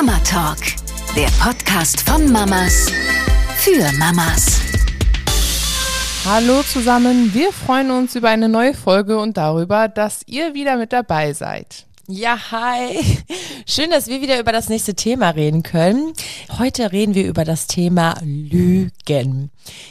Mama Talk, der Podcast von Mamas für Mamas. Hallo zusammen, wir freuen uns über eine neue Folge und darüber, dass ihr wieder mit dabei seid. Ja, hi. Schön, dass wir wieder über das nächste Thema reden können. Heute reden wir über das Thema Lügen.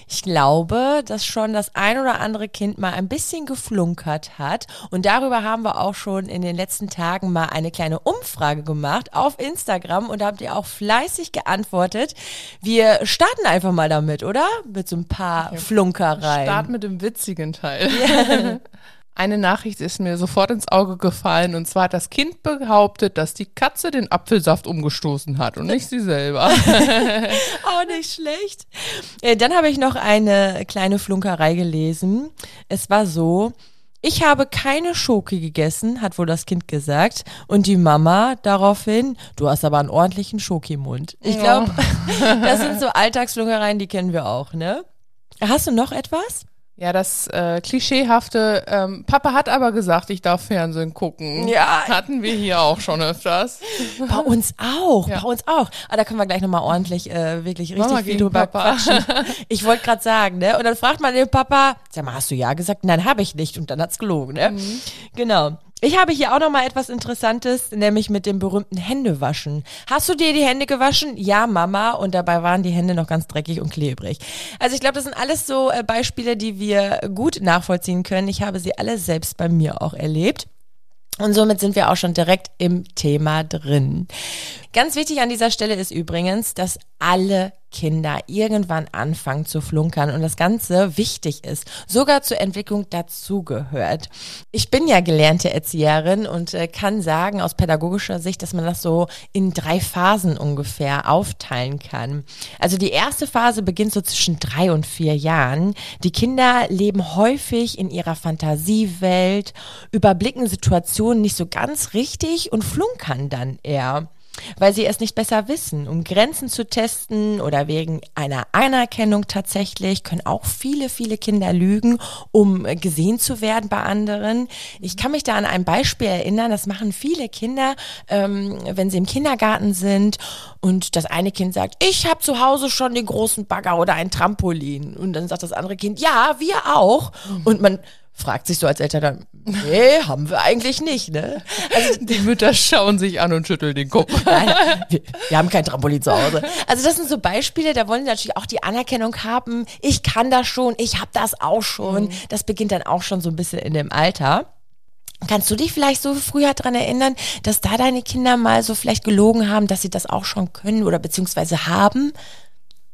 Ich glaube, dass schon das ein oder andere Kind mal ein bisschen geflunkert hat. Und darüber haben wir auch schon in den letzten Tagen mal eine kleine Umfrage gemacht auf Instagram und da habt ihr auch fleißig geantwortet. Wir starten einfach mal damit, oder? Mit so ein paar ja, Flunkereien. Start mit dem witzigen Teil. Ja. Eine Nachricht ist mir sofort ins Auge gefallen und zwar hat das Kind behauptet, dass die Katze den Apfelsaft umgestoßen hat und nicht sie selber. Auch nicht schlecht. Äh, dann habe ich noch eine kleine Flunkerei gelesen. Es war so, ich habe keine Schoki gegessen, hat wohl das Kind gesagt. Und die Mama daraufhin, du hast aber einen ordentlichen Schoki-Mund. Ich glaube, das sind so Alltagsflunkereien, die kennen wir auch, ne? Hast du noch etwas? Ja, das äh, klischeehafte, ähm, Papa hat aber gesagt, ich darf Fernsehen gucken. Ja. Hatten wir hier auch schon öfters. Bei uns auch, ja. bei uns auch. Ah, da können wir gleich nochmal ordentlich, äh, wirklich richtig Mama viel drüber Papa. quatschen. Ich wollte gerade sagen, ne? Und dann fragt man den Papa, sag mal, hast du ja gesagt? Nein, habe ich nicht. Und dann hat's gelogen, ne? Mhm. Genau. Ich habe hier auch noch mal etwas Interessantes, nämlich mit dem berühmten Händewaschen. Hast du dir die Hände gewaschen? Ja, Mama. Und dabei waren die Hände noch ganz dreckig und klebrig. Also ich glaube, das sind alles so äh, Beispiele, die wir gut nachvollziehen können. Ich habe sie alle selbst bei mir auch erlebt. Und somit sind wir auch schon direkt im Thema drin. Ganz wichtig an dieser Stelle ist übrigens, dass alle Kinder irgendwann anfangen zu flunkern und das Ganze wichtig ist, sogar zur Entwicklung dazugehört. Ich bin ja gelernte Erzieherin und äh, kann sagen aus pädagogischer Sicht, dass man das so in drei Phasen ungefähr aufteilen kann. Also die erste Phase beginnt so zwischen drei und vier Jahren. Die Kinder leben häufig in ihrer Fantasiewelt, überblicken Situationen nicht so ganz richtig und flunkern dann eher weil sie es nicht besser wissen. Um Grenzen zu testen oder wegen einer Anerkennung tatsächlich können auch viele, viele Kinder lügen, um gesehen zu werden bei anderen. Ich kann mich da an ein Beispiel erinnern, das machen viele Kinder, ähm, wenn sie im Kindergarten sind und das eine Kind sagt, ich habe zu Hause schon den großen Bagger oder ein Trampolin. Und dann sagt das andere Kind, ja, wir auch. Und man fragt sich so als Eltern dann, nee, haben wir eigentlich nicht, ne? Also die Mütter schauen sich an und schütteln den Kopf. Nein, wir, wir, haben kein Trampolin zu Hause. Also das sind so Beispiele, da wollen sie natürlich auch die Anerkennung haben, ich kann das schon, ich habe das auch schon. Mhm. Das beginnt dann auch schon so ein bisschen in dem Alter. Kannst du dich vielleicht so früher dran erinnern, dass da deine Kinder mal so vielleicht gelogen haben, dass sie das auch schon können oder beziehungsweise haben?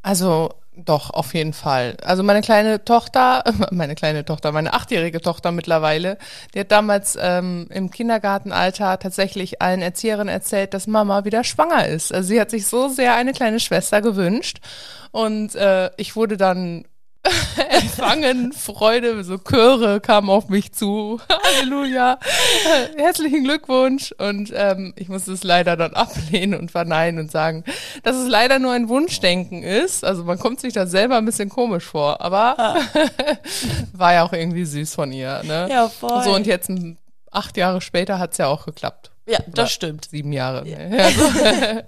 Also doch, auf jeden Fall. Also meine kleine Tochter, meine kleine Tochter, meine achtjährige Tochter mittlerweile, die hat damals ähm, im Kindergartenalter tatsächlich allen Erzieherinnen erzählt, dass Mama wieder schwanger ist. Also sie hat sich so sehr eine kleine Schwester gewünscht. Und äh, ich wurde dann empfangen, Freude, so Chöre kamen auf mich zu. Halleluja, herzlichen Glückwunsch. Und ähm, ich musste es leider dann ablehnen und verneinen und sagen, dass es leider nur ein Wunschdenken ist. Also man kommt sich da selber ein bisschen komisch vor, aber ah. war ja auch irgendwie süß von ihr. Ne? Ja, voll. So und jetzt acht Jahre später hat's ja auch geklappt. Ja, das Oder stimmt. Sieben Jahre. Ja.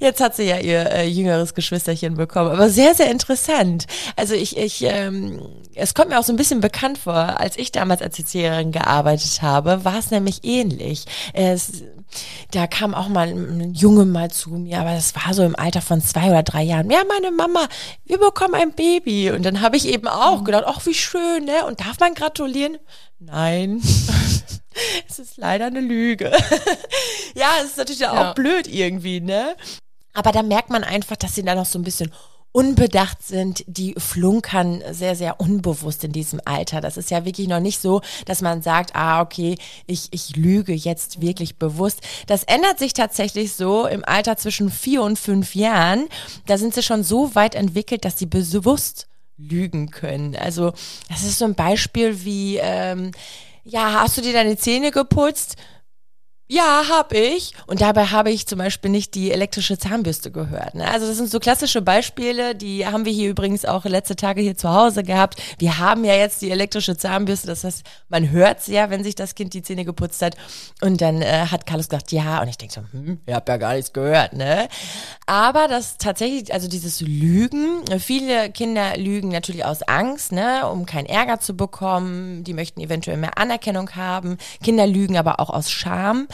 Jetzt hat sie ja ihr äh, jüngeres Geschwisterchen bekommen, aber sehr, sehr interessant. Also ich, ich, ähm, es kommt mir auch so ein bisschen bekannt vor, als ich damals als Erzieherin gearbeitet habe, war es nämlich ähnlich. Es, da kam auch mal ein Junge mal zu mir, aber das war so im Alter von zwei oder drei Jahren. Ja, meine Mama, wir bekommen ein Baby. Und dann habe ich eben auch mhm. gedacht, ach, wie schön, ne? Und darf man gratulieren? Nein. es ist leider eine Lüge. ja, es ist natürlich ja. auch blöd irgendwie, ne? Aber da merkt man einfach, dass sie da noch so ein bisschen unbedacht sind, die flunkern sehr, sehr unbewusst in diesem Alter. Das ist ja wirklich noch nicht so, dass man sagt, ah, okay, ich, ich lüge jetzt wirklich bewusst. Das ändert sich tatsächlich so im Alter zwischen vier und fünf Jahren. Da sind sie schon so weit entwickelt, dass sie bewusst lügen können. Also das ist so ein Beispiel wie, ähm, ja, hast du dir deine Zähne geputzt? Ja, habe ich. Und dabei habe ich zum Beispiel nicht die elektrische Zahnbürste gehört. Ne? Also das sind so klassische Beispiele, die haben wir hier übrigens auch letzte Tage hier zu Hause gehabt. Wir haben ja jetzt die elektrische Zahnbürste, das heißt, man hört ja, wenn sich das Kind die Zähne geputzt hat. Und dann äh, hat Carlos gesagt, ja. Und ich denke so, hm, ich habe ja gar nichts gehört. ne? Aber das tatsächlich, also dieses Lügen, viele Kinder lügen natürlich aus Angst, ne, um keinen Ärger zu bekommen. Die möchten eventuell mehr Anerkennung haben. Kinder lügen aber auch aus Scham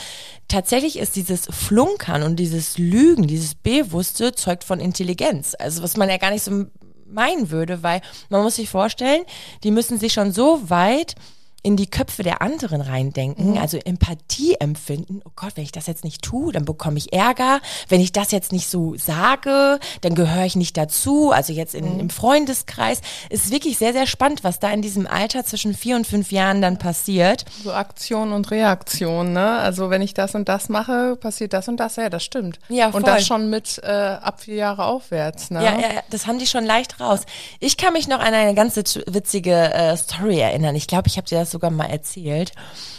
tatsächlich ist dieses Flunkern und dieses Lügen, dieses Bewusste zeugt von Intelligenz. Also was man ja gar nicht so meinen würde, weil man muss sich vorstellen, die müssen sich schon so weit in die Köpfe der anderen reindenken, mhm. also Empathie empfinden. Oh Gott, wenn ich das jetzt nicht tue, dann bekomme ich Ärger. Wenn ich das jetzt nicht so sage, dann gehöre ich nicht dazu. Also jetzt in, mhm. im Freundeskreis. Es ist wirklich sehr, sehr spannend, was da in diesem Alter zwischen vier und fünf Jahren dann passiert. So Aktion und Reaktion, ne? Also wenn ich das und das mache, passiert das und das. Ja, das stimmt. Ja, voll. Und das schon mit äh, ab vier Jahre aufwärts, ne? Ja, ja, das haben die schon leicht raus. Ich kann mich noch an eine ganz witzige äh, Story erinnern. Ich glaube, ich habe dir das sogar mal erzählt.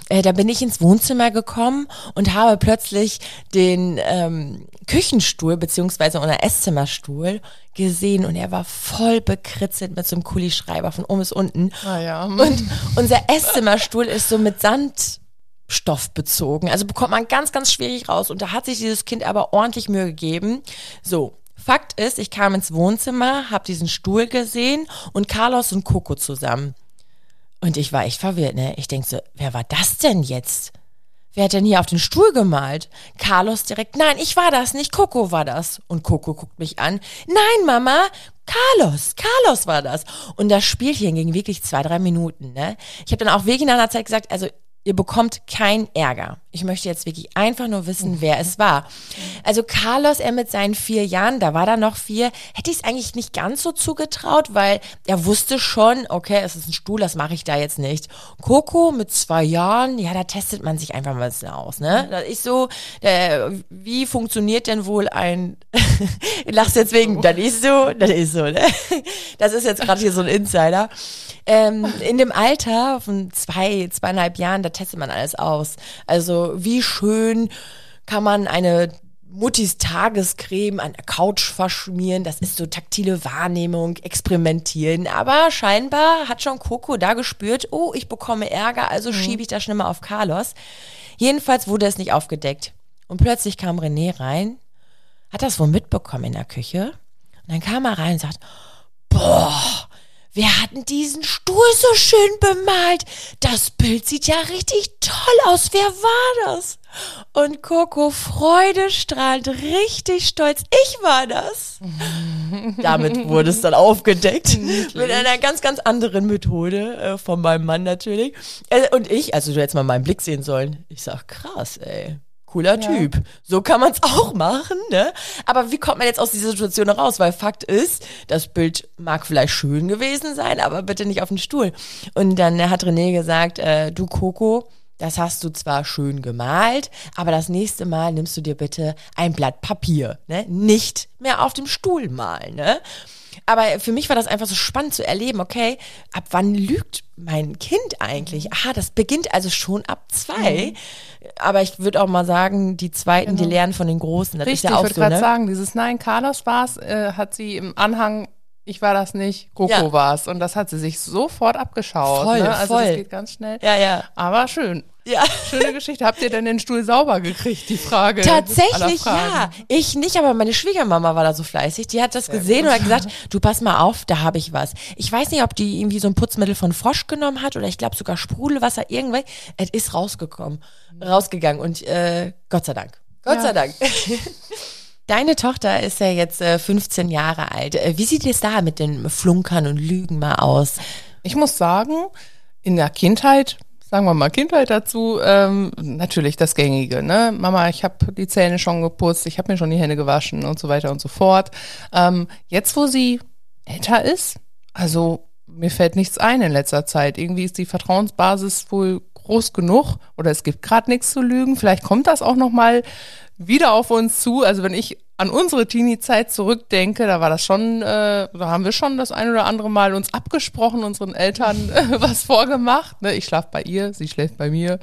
Äh, da bin ich ins Wohnzimmer gekommen und habe plötzlich den ähm, Küchenstuhl beziehungsweise unser Esszimmerstuhl gesehen und er war voll bekritzelt mit so einem Kulischreiber von oben bis unten. Ah ja. Und unser Esszimmerstuhl ist so mit Sandstoff bezogen. Also bekommt man ganz, ganz schwierig raus. Und da hat sich dieses Kind aber ordentlich Mühe gegeben. So, Fakt ist, ich kam ins Wohnzimmer, habe diesen Stuhl gesehen und Carlos und Coco zusammen. Und ich war echt verwirrt, ne? Ich denk so, wer war das denn jetzt? Wer hat denn hier auf den Stuhl gemalt? Carlos direkt, nein, ich war das, nicht Coco war das. Und Coco guckt mich an, nein, Mama, Carlos, Carlos war das. Und das Spielchen ging wirklich zwei, drei Minuten, ne? Ich habe dann auch wirklich nach einer Zeit gesagt, also ihr bekommt keinen Ärger. Ich möchte jetzt wirklich einfach nur wissen, wer es war. Also Carlos, er mit seinen vier Jahren, da war da noch vier, hätte ich es eigentlich nicht ganz so zugetraut, weil er wusste schon, okay, es ist ein Stuhl, das mache ich da jetzt nicht. Coco mit zwei Jahren, ja, da testet man sich einfach mal ein bisschen aus, ne? Das ist so, äh, wie funktioniert denn wohl ein, lachst jetzt wegen, dann ist so, dann ist so, ne? Das ist jetzt gerade hier so ein Insider. Ähm, in dem Alter von zwei, zweieinhalb Jahren, da testet man alles aus. Also wie schön kann man eine Muttis Tagescreme an der Couch verschmieren. Das ist so taktile Wahrnehmung, experimentieren. Aber scheinbar hat schon Coco da gespürt, oh, ich bekomme Ärger, also mhm. schiebe ich das schnell mal auf Carlos. Jedenfalls wurde es nicht aufgedeckt. Und plötzlich kam René rein, hat das wohl mitbekommen in der Küche. Und dann kam er rein und sagt, boah, Wer hat denn diesen Stuhl so schön bemalt? Das Bild sieht ja richtig toll aus. Wer war das? Und Coco freudestrahlend, richtig stolz. Ich war das. Damit wurde es dann aufgedeckt. Mit einer ganz, ganz anderen Methode äh, von meinem Mann natürlich. Äh, und ich, also du hättest mal meinen Blick sehen sollen. Ich sag, krass, ey cooler ja. Typ. So kann man es auch machen, ne? Aber wie kommt man jetzt aus dieser Situation raus? Weil Fakt ist, das Bild mag vielleicht schön gewesen sein, aber bitte nicht auf den Stuhl. Und dann hat René gesagt, äh, du Coco, das hast du zwar schön gemalt, aber das nächste Mal nimmst du dir bitte ein Blatt Papier, ne? Nicht mehr auf dem Stuhl malen, ne? Aber für mich war das einfach so spannend zu erleben, okay, ab wann lügt mein Kind eigentlich? Mhm. Aha, das beginnt also schon ab zwei. Mhm. Aber ich würde auch mal sagen, die Zweiten, genau. die lernen von den Großen. Das Richtig, ist ja auch ich würde so, gerade ne? sagen, dieses Nein, Carlos war's, äh, hat sie im Anhang ich war das nicht, Coco ja. war es. Und das hat sie sich sofort abgeschaut. Voll, ne? Also voll. das geht ganz schnell. Ja, ja. Aber schön. Ja. Schöne Geschichte. Habt ihr denn den Stuhl sauber gekriegt? Die Frage. Tatsächlich ja. Ich nicht, aber meine Schwiegermama war da so fleißig. Die hat das Sehr gesehen gut. und hat gesagt, du pass mal auf, da habe ich was. Ich weiß nicht, ob die irgendwie so ein Putzmittel von Frosch genommen hat oder ich glaube sogar Sprudelwasser, irgendwas. Es ist rausgekommen, rausgegangen und äh, Gott sei Dank. Gott ja. sei Dank. Deine Tochter ist ja jetzt äh, 15 Jahre alt. Äh, wie sieht es da mit den Flunkern und Lügen mal aus? Ich muss sagen, in der Kindheit sagen wir mal Kindheit dazu, ähm, natürlich das Gängige. Ne? Mama, ich habe die Zähne schon geputzt, ich habe mir schon die Hände gewaschen und so weiter und so fort. Ähm, jetzt, wo sie älter ist, also mir fällt nichts ein in letzter Zeit. Irgendwie ist die Vertrauensbasis wohl groß genug oder es gibt gerade nichts zu lügen. Vielleicht kommt das auch noch mal wieder auf uns zu. Also wenn ich an unsere Teenie-Zeit zurückdenke, da war das schon, äh, da haben wir schon das ein oder andere Mal uns abgesprochen, unseren Eltern äh, was vorgemacht. Ne? Ich schlafe bei ihr, sie schläft bei mir.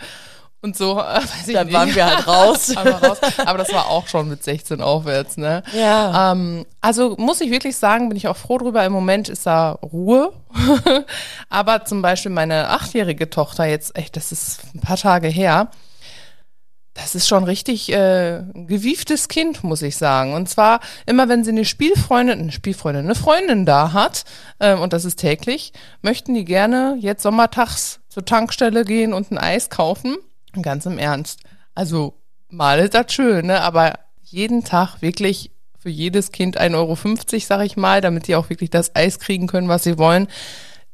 Und so, äh, weiß Dann waren wir halt raus. Aber, raus. Aber das war auch schon mit 16 aufwärts, ne? Ja. Ähm, also muss ich wirklich sagen, bin ich auch froh drüber. Im Moment ist da Ruhe. Aber zum Beispiel meine achtjährige Tochter jetzt, echt, das ist ein paar Tage her. Das ist schon richtig äh, gewieftes Kind, muss ich sagen. Und zwar immer, wenn sie eine Spielfreundin, eine Spielfreundin, eine Freundin da hat, ähm, und das ist täglich, möchten die gerne jetzt sommertags zur Tankstelle gehen und ein Eis kaufen. Ganz im Ernst. Also mal ist das schön, ne? Aber jeden Tag wirklich für jedes Kind 1,50 Euro, sag ich mal, damit die auch wirklich das Eis kriegen können, was sie wollen,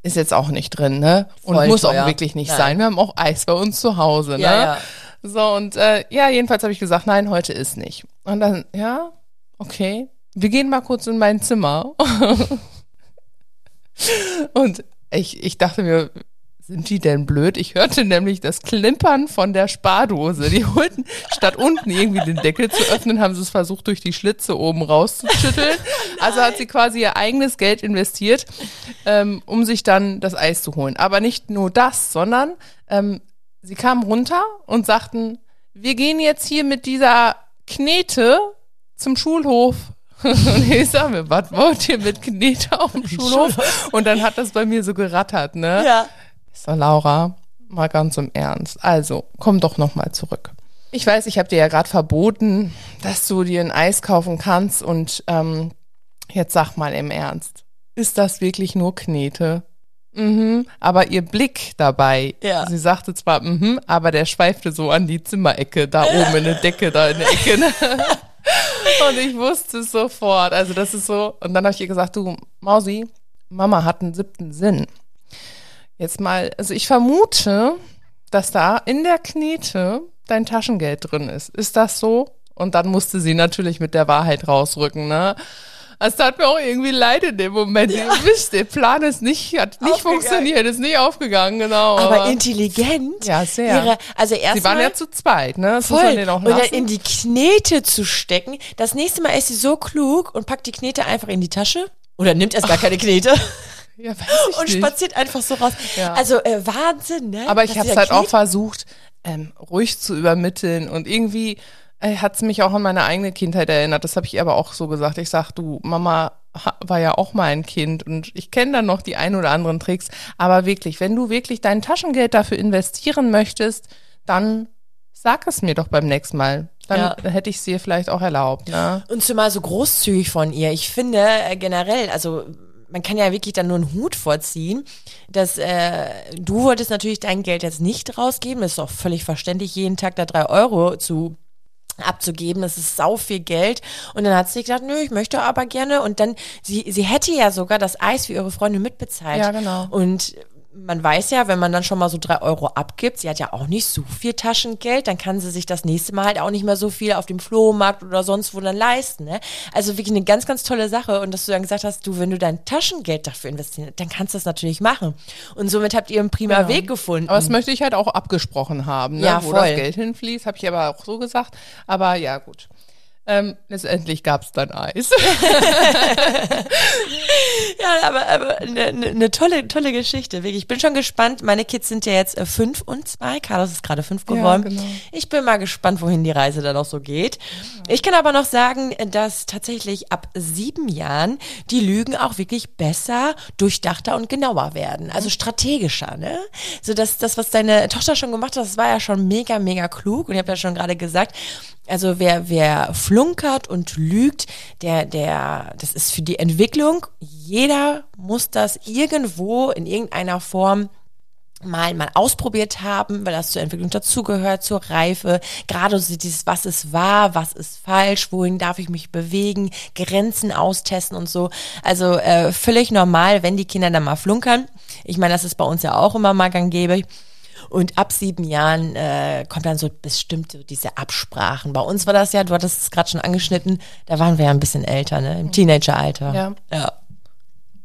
ist jetzt auch nicht drin, ne? Und Voll muss teuer. auch wirklich nicht Nein. sein. Wir haben auch Eis bei uns zu Hause, ne? Ja, ja. So, und äh, ja, jedenfalls habe ich gesagt, nein, heute ist nicht. Und dann, ja, okay. Wir gehen mal kurz in mein Zimmer. und ich, ich dachte mir, sind die denn blöd? Ich hörte nämlich das Klimpern von der Spardose. Die holten, statt unten irgendwie den Deckel zu öffnen, haben sie es versucht, durch die Schlitze oben rauszuschütteln. Also hat sie quasi ihr eigenes Geld investiert, ähm, um sich dann das Eis zu holen. Aber nicht nur das, sondern ähm, sie kamen runter und sagten, wir gehen jetzt hier mit dieser Knete zum Schulhof. Und ich sag mir, was wollt ihr mit Knete auf dem Schulhof? Und dann hat das bei mir so gerattert, ne? Ja. Ich sag, Laura, mal ganz im Ernst. Also, komm doch noch mal zurück. Ich weiß, ich habe dir ja gerade verboten, dass du dir ein Eis kaufen kannst und ähm, jetzt sag mal im Ernst, ist das wirklich nur Knete? Mhm, aber ihr Blick dabei, Ja. sie sagte zwar, mhm, aber der schweifte so an die Zimmerecke, da oben in der Decke, da in der Ecke. Ne? Und ich wusste es sofort. Also das ist so. Und dann habe ich ihr gesagt, du Mausi, Mama hat einen siebten Sinn. Jetzt mal, also ich vermute, dass da in der Knete dein Taschengeld drin ist. Ist das so? Und dann musste sie natürlich mit der Wahrheit rausrücken, ne? Es tat mir auch irgendwie leid in dem Moment. Ihr wisst, der Plan ist nicht, hat nicht Aufgegangen. funktioniert, ist nicht aufgegangen, genau. Aber intelligent. Ja, sehr. Ihre, also sie waren erstmal ja zu zweit, ne? Das muss man voll. auch Und dann in die Knete zu stecken. Das nächste Mal ist sie so klug und packt die Knete einfach in die Tasche. Oder nimmt erst gar keine Knete ja, und nicht. spaziert einfach so raus. Ja. Also äh, Wahnsinn, ne? Aber ich habe es halt auch versucht, ähm, ruhig zu übermitteln und irgendwie äh, hat es mich auch an meine eigene Kindheit erinnert. Das habe ich aber auch so gesagt. Ich sag, du, Mama war ja auch mal ein Kind und ich kenne dann noch die ein oder anderen Tricks. Aber wirklich, wenn du wirklich dein Taschengeld dafür investieren möchtest, dann sag es mir doch beim nächsten Mal. Dann Ja. hätte ich es dir vielleicht auch erlaubt. Ne? Und zumal so großzügig von ihr. Ich finde äh, generell, also man kann ja wirklich dann nur einen Hut vorziehen, dass äh, du wolltest natürlich dein Geld jetzt nicht rausgeben. Das ist auch völlig verständlich, jeden Tag da drei Euro zu abzugeben, das ist sau viel Geld. Und dann hat sie gesagt, nö, ich möchte aber gerne. Und dann, sie, sie hätte ja sogar das Eis für ihre Freundin mitbezahlt. Ja, genau. Und man weiß ja, wenn man dann schon mal so drei Euro abgibt, sie hat ja auch nicht so viel Taschengeld, dann kann sie sich das nächste Mal halt auch nicht mehr so viel auf dem Flohmarkt oder sonst wo dann leisten. Ne? Also wirklich eine ganz, ganz tolle Sache. Und dass du dann gesagt hast, du, wenn du dein Taschengeld dafür investierst, dann kannst du das natürlich machen. Und somit habt ihr einen prima Weg gefunden. Aber das möchte ich halt auch abgesprochen haben, ne? Ja, wo voll. das Geld hinfließt, habe ich aber auch so gesagt. Aber ja, gut. Ähm, letztendlich gab es dann Eis. Ja, aber, aber eine ne, ne tolle, tolle Geschichte. Wirklich. Ich bin schon gespannt. Meine Kids sind ja jetzt äh, fünf und zwei. Carlos ist gerade fünf geworden. genau. Ich bin mal gespannt, wohin die Reise dann noch so geht. Ich kann aber noch sagen, dass tatsächlich ab sieben Jahren die Lügen auch wirklich besser, durchdachter und genauer werden. Also strategischer, ne? So dass das, was deine Tochter schon gemacht hat, das war ja schon mega, mega klug. Und ich habe ja schon gerade gesagt, also wer, wer flunkert und lügt, der, der, das ist für die Entwicklung. Jeder muss das irgendwo in irgendeiner Form mal mal ausprobiert haben, weil das zur Entwicklung dazugehört, zur Reife. Gerade so dieses, was ist wahr, was ist falsch, wohin darf ich mich bewegen, Grenzen austesten und so. Also äh, völlig normal, wenn die Kinder dann mal flunkern. Ich meine, das ist bei uns ja auch immer mal gang gäbe. Und ab sieben Jahren äh, kommt dann so bestimmt so diese Absprachen. Bei uns war das ja, du hattest es gerade schon angeschnitten, da waren wir ja ein bisschen älter, ne? Im Teenageralter. Ja. ja.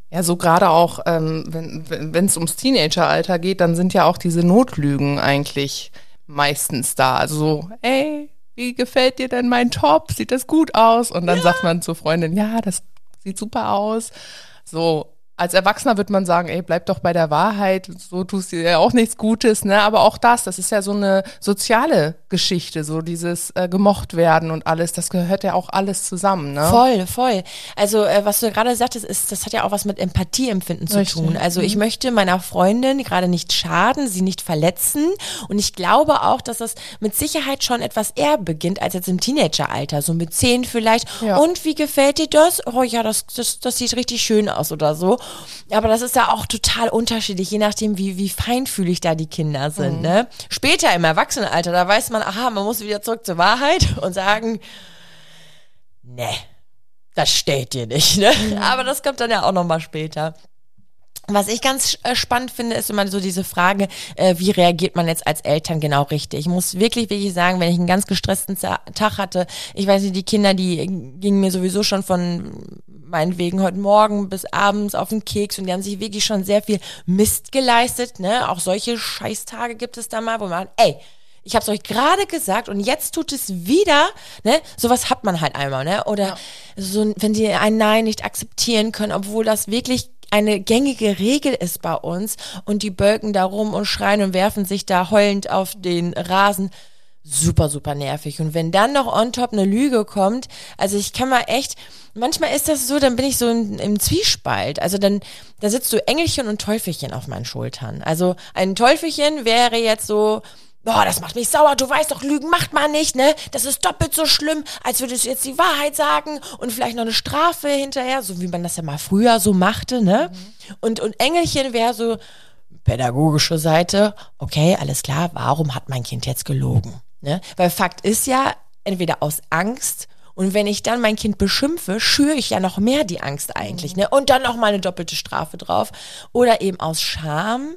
Ja, so gerade auch, ähm, wenn es ums Teenageralter geht, dann sind ja auch diese Notlügen eigentlich meistens da. Also so, ey, wie gefällt dir denn mein Top? Sieht das gut aus? Und dann sagt man zur Freundin, ja, das sieht super aus. So, als Erwachsener wird man sagen, ey, bleib doch bei der Wahrheit, so tust du ja auch nichts Gutes, ne? Aber auch das, das ist ja so eine soziale Geschichte, so dieses äh, gemocht werden und alles, das gehört ja auch alles zusammen, ne? Voll, voll. Also, äh, was du gerade sagtest, ist, das hat ja auch was mit Empathieempfinden zu Richtig. tun. Also, ich mhm. möchte meiner Freundin gerade nicht schaden, sie nicht verletzen. Und ich glaube auch, dass das mit Sicherheit schon etwas eher beginnt als jetzt im Teenageralter, so mit zehn vielleicht. Ja. Und wie gefällt dir das? Oh ja, das, das, das sieht richtig schön aus oder so. Aber das ist ja auch total unterschiedlich, je nachdem, wie, wie feinfühlig da die Kinder sind. Mhm. Ne? Später im Erwachsenenalter, da weiß man, aha, man muss wieder zurück zur Wahrheit und sagen, ne, das steht dir nicht. Ne? Mhm. Aber das kommt dann ja auch nochmal später. Was ich ganz äh, spannend finde, ist immer so diese Frage, äh, wie reagiert man jetzt als Eltern genau richtig? Ich muss wirklich, wirklich sagen, wenn ich einen ganz gestressten Tag hatte, ich weiß nicht, die Kinder, die gingen mir sowieso schon von meinetwegen heute Morgen bis abends auf den Keks und die haben sich wirklich schon sehr viel Mist geleistet, ne? Auch solche Scheißtage gibt es da mal, wo man, ey, ich habe es euch gerade gesagt und jetzt tut es wieder, ne? Sowas hat man halt einmal, ne? Oder ja. so, wenn die ein Nein nicht akzeptieren können, obwohl das wirklich eine gängige Regel ist bei uns und die bölken da rum und schreien und werfen sich da heulend auf den Rasen. Super, super nervig. Und wenn dann noch on top eine Lüge kommt, also ich kann mal echt, manchmal ist das so, dann bin ich so im, im Zwiespalt. Also dann, da sitzt du Engelchen und Teufelchen auf meinen Schultern. Also ein Teufelchen wäre jetzt so, boah, das macht mich sauer, du weißt doch, Lügen macht man nicht, ne? Das ist doppelt so schlimm, als würdest du jetzt die Wahrheit sagen und vielleicht noch eine Strafe hinterher, so wie man das ja mal früher so machte, ne? Mhm. Und, und Engelchen wäre so pädagogische Seite, okay, alles klar, warum hat mein Kind jetzt gelogen? Ne? Weil Fakt ist ja, entweder aus Angst und wenn ich dann mein Kind beschimpfe, schüre ich ja noch mehr die Angst eigentlich, ne? Und dann noch mal eine doppelte Strafe drauf. Oder eben aus Scham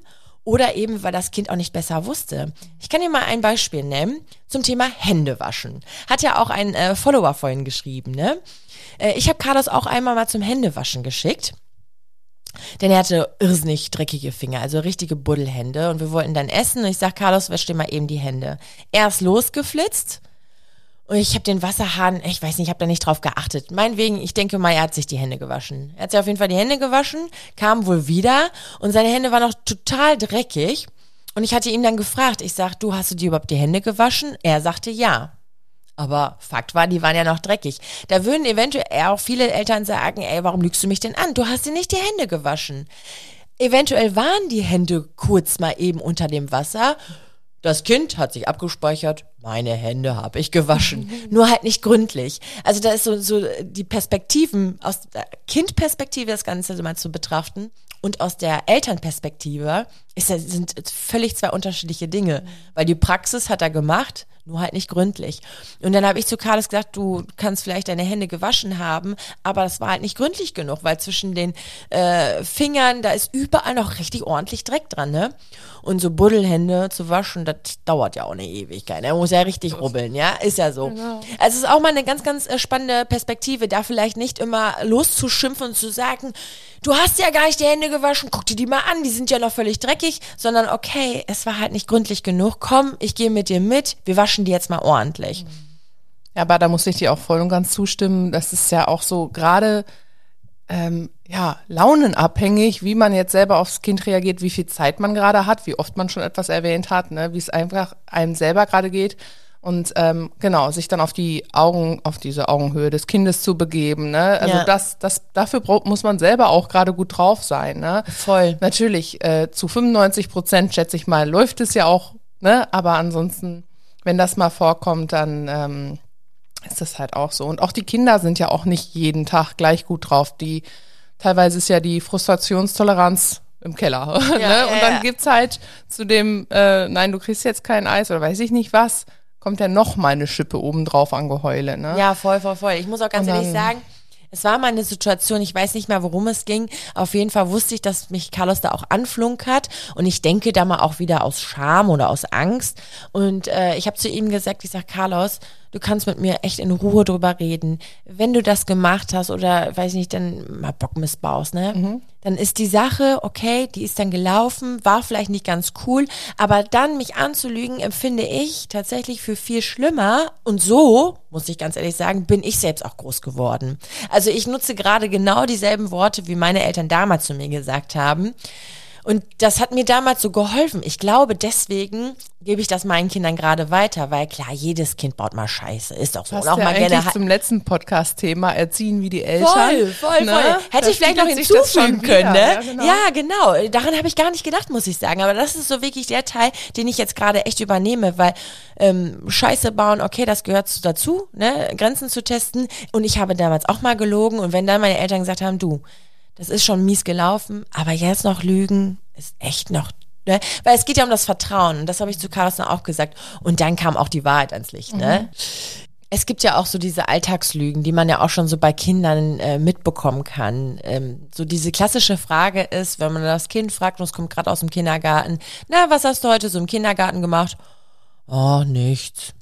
oder eben, weil das Kind auch nicht besser wusste. Ich kann dir mal ein Beispiel nennen zum Thema Händewaschen. Hat ja auch ein äh, Follower vorhin geschrieben, ne? Äh, ich habe Carlos auch einmal mal zum Händewaschen geschickt. Denn er hatte irrsinnig dreckige Finger, also richtige Buddelhände. Und wir wollten dann essen. Und ich sag, Carlos, wäsch dir mal eben die Hände. Er ist losgeflitzt und ich habe den Wasserhahn, ich weiß nicht, ich habe da nicht drauf geachtet. Meinetwegen, ich denke mal, er hat sich die Hände gewaschen. Er hat sich auf jeden Fall die Hände gewaschen, kam wohl wieder und seine Hände waren noch total dreckig. Und ich hatte ihn dann gefragt, ich sag, du hast du dir überhaupt die Hände gewaschen? Er sagte ja. Aber Fakt war, die waren ja noch dreckig. Da würden eventuell auch viele Eltern sagen, ey, warum lügst du mich denn an? Du hast dir nicht die Hände gewaschen. Eventuell waren die Hände kurz mal eben unter dem Wasser das Kind hat sich abgespeichert, meine Hände habe ich gewaschen. Nur halt nicht gründlich. Also da ist so, so die Perspektiven, aus der Kindperspektive das Ganze mal zu betrachten und aus der Elternperspektive ist, sind völlig zwei unterschiedliche Dinge. Weil die Praxis hat er gemacht, nur halt nicht gründlich. Und dann habe ich zu Carlos gesagt, du kannst vielleicht deine Hände gewaschen haben, aber das war halt nicht gründlich genug, weil zwischen den äh, Fingern, da ist überall noch richtig ordentlich Dreck dran, ne? Und so Buddelhände zu waschen, das dauert ja auch eine Ewigkeit. Er ne? muss ja richtig rubbeln, ja? Ist ja so. Genau. Also es ist auch mal eine ganz, ganz äh, spannende Perspektive, da vielleicht nicht immer loszuschimpfen und zu sagen, du hast ja gar nicht die Hände gewaschen, guck dir die mal an, die sind ja noch völlig dreckig, sondern okay, es war halt nicht gründlich genug, komm, ich gehe mit dir mit, wir waschen die jetzt mal ordentlich. Ja, aber da muss ich dir auch voll und ganz zustimmen, das ist ja auch so gerade ähm, ja, launenabhängig, wie man jetzt selber aufs Kind reagiert, wie viel Zeit man gerade hat, wie oft man schon etwas erwähnt hat, ne, wie es einfach einem selber gerade geht. Und ähm, genau, sich dann auf die Augen, auf diese Augenhöhe des Kindes zu begeben. Ne? Also ja. das, das, dafür muss man selber auch gerade gut drauf sein. Ne? Voll. Natürlich, äh, zu 95 Prozent, schätze ich mal, läuft es ja auch, ne? Aber ansonsten, wenn das mal vorkommt, dann ähm, ist das halt auch so. Und auch die Kinder sind ja auch nicht jeden Tag gleich gut drauf. Die teilweise ist ja die Frustrationstoleranz im Keller. Ja, ne? und dann gibt's halt zu dem, äh, nein, du kriegst jetzt kein Eis oder weiß ich nicht was, kommt ja noch mal eine Schippe obendrauf an Geheule, ne? Ja, voll, voll, voll. Ich muss auch ganz dann, ehrlich sagen, es war mal eine Situation, ich weiß nicht mehr, worum es ging. Auf jeden Fall wusste ich, dass mich Carlos da auch anflunkert. Und ich denke da mal auch wieder aus Scham oder aus Angst. Und äh, ich habe zu ihm gesagt, ich sag, Carlos, du kannst mit mir echt in Ruhe drüber reden. Wenn du das gemacht hast oder, weiß nicht, dann mal Bock missbaust, ne? Mhm. Dann ist die Sache, okay, die ist dann gelaufen, war vielleicht nicht ganz cool, aber dann mich anzulügen, empfinde ich tatsächlich für viel schlimmer. Und so, muss ich ganz ehrlich sagen, bin ich selbst auch groß geworden. Also ich nutze gerade genau dieselben Worte, wie meine Eltern damals zu mir gesagt haben. Und das hat mir damals so geholfen. Ich glaube, deswegen gebe ich das meinen Kindern gerade weiter, weil klar, jedes Kind baut mal Scheiße, ist doch so. Passt und auch ja mal gerne zum letzten Podcast-Thema erziehen wie die Eltern. Voll, voll, ne? voll. Hätte das ich vielleicht noch hinzufügen können, ne? Ja genau. ja, genau. Daran habe ich gar nicht gedacht, muss ich sagen. Aber das ist so wirklich der Teil, den ich jetzt gerade echt übernehme, weil ähm, Scheiße bauen, okay, das gehört dazu, ne? Grenzen zu testen. Und ich habe damals auch mal gelogen. Und wenn dann meine Eltern gesagt haben, du, das ist schon mies gelaufen, aber jetzt noch lügen ist echt noch Ne? Weil es geht ja um das Vertrauen. Und das habe ich zu Carsten auch gesagt. Und dann kam auch die Wahrheit ans Licht. Ne? Mhm. Es gibt ja auch so diese Alltagslügen, die man ja auch schon so bei Kindern äh, mitbekommen kann. Ähm, so diese klassische Frage ist, wenn man das Kind fragt und es kommt gerade aus dem Kindergarten, na, was hast du heute so im Kindergarten gemacht? Oh, nichts.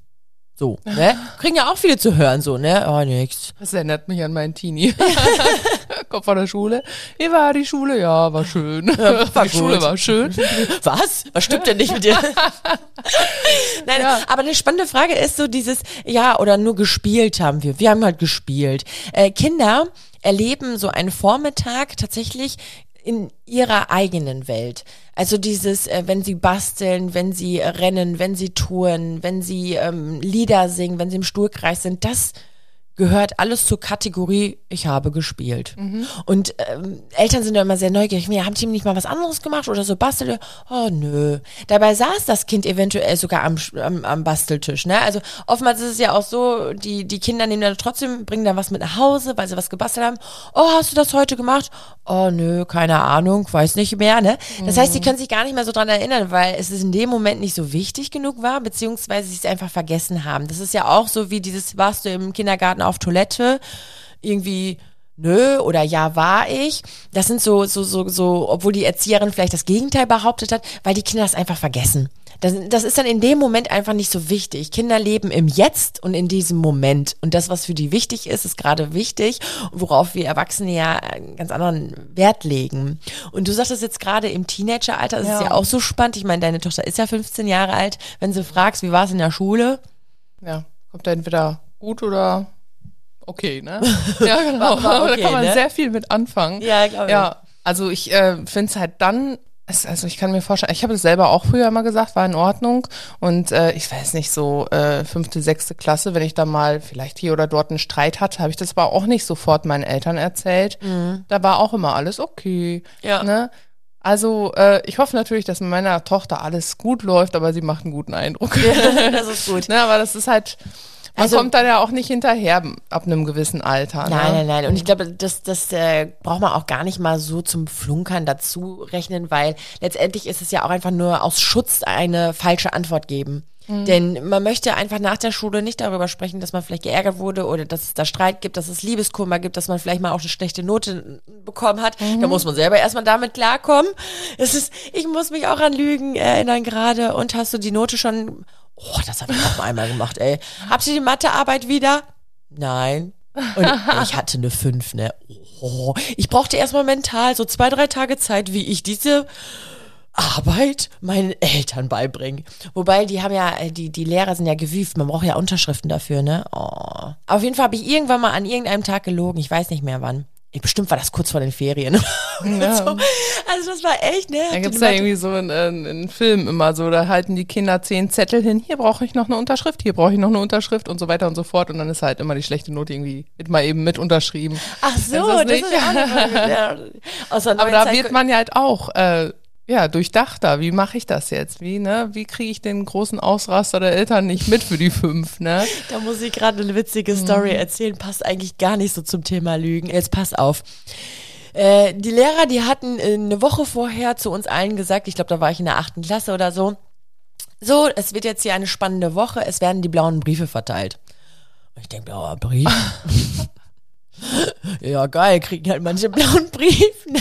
So, ne? Kriegen ja auch viele zu hören, so, ne? Oh, nix. Das erinnert mich an meinen Teenie. Kommt von der Schule. Wie war die Schule? Ja, war schön. Ja, war die gut. Schule war schön. Was? Was stimmt denn nicht mit dir? Nein, ja. aber eine spannende Frage ist so dieses, ja, oder nur gespielt haben wir. Wir haben halt gespielt. Äh, Kinder erleben so einen Vormittag tatsächlich in ihrer eigenen Welt. Also dieses, äh, wenn sie basteln, wenn sie rennen, wenn sie touren, wenn sie ähm, Lieder singen, wenn sie im Stuhlkreis sind, das gehört alles zur Kategorie, ich habe gespielt. Mhm. Und ähm, Eltern sind ja immer sehr neugierig. Ja, haben die nicht mal was anderes gemacht oder so basteln? Oh nö. Dabei saß das Kind eventuell sogar am, am, am Basteltisch. Ne? Also oftmals ist es ja auch so, die, die Kinder nehmen dann trotzdem, bringen dann was mit nach Hause, weil sie was gebastelt haben. Oh, hast du das heute gemacht? Oh nö, keine Ahnung, weiß nicht mehr. Ne? Das mhm. heißt, sie können sich gar nicht mehr so dran erinnern, weil es in dem Moment nicht so wichtig genug war, beziehungsweise sie es einfach vergessen haben. Das ist ja auch so wie dieses, warst du im Kindergarten auf Toilette, irgendwie nö oder ja war ich. Das sind so, so, so, so, obwohl die Erzieherin vielleicht das Gegenteil behauptet hat, weil die Kinder das einfach vergessen. Das, das ist dann in dem Moment einfach nicht so wichtig. Kinder leben im Jetzt und in diesem Moment. Und das, was für die wichtig ist, ist gerade wichtig, worauf wir Erwachsene ja einen ganz anderen Wert legen. Und du sagtest jetzt gerade im Teenageralter, das ja. ist ja auch so spannend. Ich meine, deine Tochter ist ja 15 Jahre alt. Wenn du fragst, wie war es in der Schule? Ja, kommt er entweder gut oder okay, ne? Ja, genau. War, okay, da kann man ne? sehr viel mit anfangen. Ja, glaube ich. Ja, also ich äh, finde es halt dann also ich kann mir vorstellen, ich habe es selber auch früher mal gesagt, war in Ordnung. Und äh, ich weiß nicht, so äh, fünfte, sechste Klasse, wenn ich da mal vielleicht hier oder dort einen Streit hatte, habe ich das aber auch nicht sofort meinen Eltern erzählt. Mhm. Da war auch immer alles okay. Ja. Ne? Also äh, ich hoffe natürlich, dass mit meiner Tochter alles gut läuft, aber sie macht einen guten Eindruck. Ja, das ist gut. ne, aber das ist halt man also, kommt dann ja auch nicht hinterher ab einem gewissen Alter. Ne? Nein, nein, nein. Und ich glaube, das, das äh, braucht man auch gar nicht mal so zum Flunkern dazu rechnen, weil letztendlich ist es ja auch einfach nur aus Schutz eine falsche Antwort geben. Mhm. Denn man möchte einfach nach der Schule nicht darüber sprechen, dass man vielleicht geärgert wurde oder dass es da Streit gibt, dass es Liebeskummer gibt, dass man vielleicht mal auch eine schlechte Note bekommen hat. Mhm. Da muss man selber erstmal damit klarkommen. Es ist, ich muss mich auch an Lügen erinnern gerade. Und hast du die Note schon Oh, das habe ich auch einmal gemacht, ey. Habt ihr die Mathearbeit wieder? Nein. Und ich hatte eine 5, ne? Oh, ich brauchte erstmal mental so zwei, drei Tage Zeit, wie ich diese Arbeit meinen Eltern beibringe. Wobei, die haben ja, die, die Lehrer sind ja gewieft, man braucht ja Unterschriften dafür, ne? Oh. Auf jeden Fall habe ich irgendwann mal an irgendeinem Tag gelogen, ich weiß nicht mehr wann. Bestimmt war das kurz vor den Ferien. Ja. so. Also das war echt, ne? Da gibt's ja irgendwie so einen, einen Film immer so, da halten die Kinder zehn Zettel hin, hier brauche ich noch eine Unterschrift, hier brauche ich noch eine Unterschrift und so weiter und so fort. Und dann ist halt immer die schlechte Note irgendwie mit mal eben mit unterschrieben. Ach so, das, das ist ja auch noch, ja. Aber da wird man ja halt auch äh, ja, durchdachter. Wie mache ich das jetzt? Wie, ne? Wie kriege ich den großen Ausraster der Eltern nicht mit für die fünf, ne? Da muss ich gerade eine witzige Story mhm. erzählen. Passt eigentlich gar nicht so zum Thema Lügen. Jetzt pass auf. Äh, die Lehrer, die hatten äh, eine Woche vorher zu uns allen gesagt, ich glaube, da war ich in der achten Klasse oder so, so, es wird jetzt hier eine spannende Woche, es werden die blauen Briefe verteilt. Und ich denke, blauer Brief? ja, geil, kriegen halt manche blauen Brief. Ne?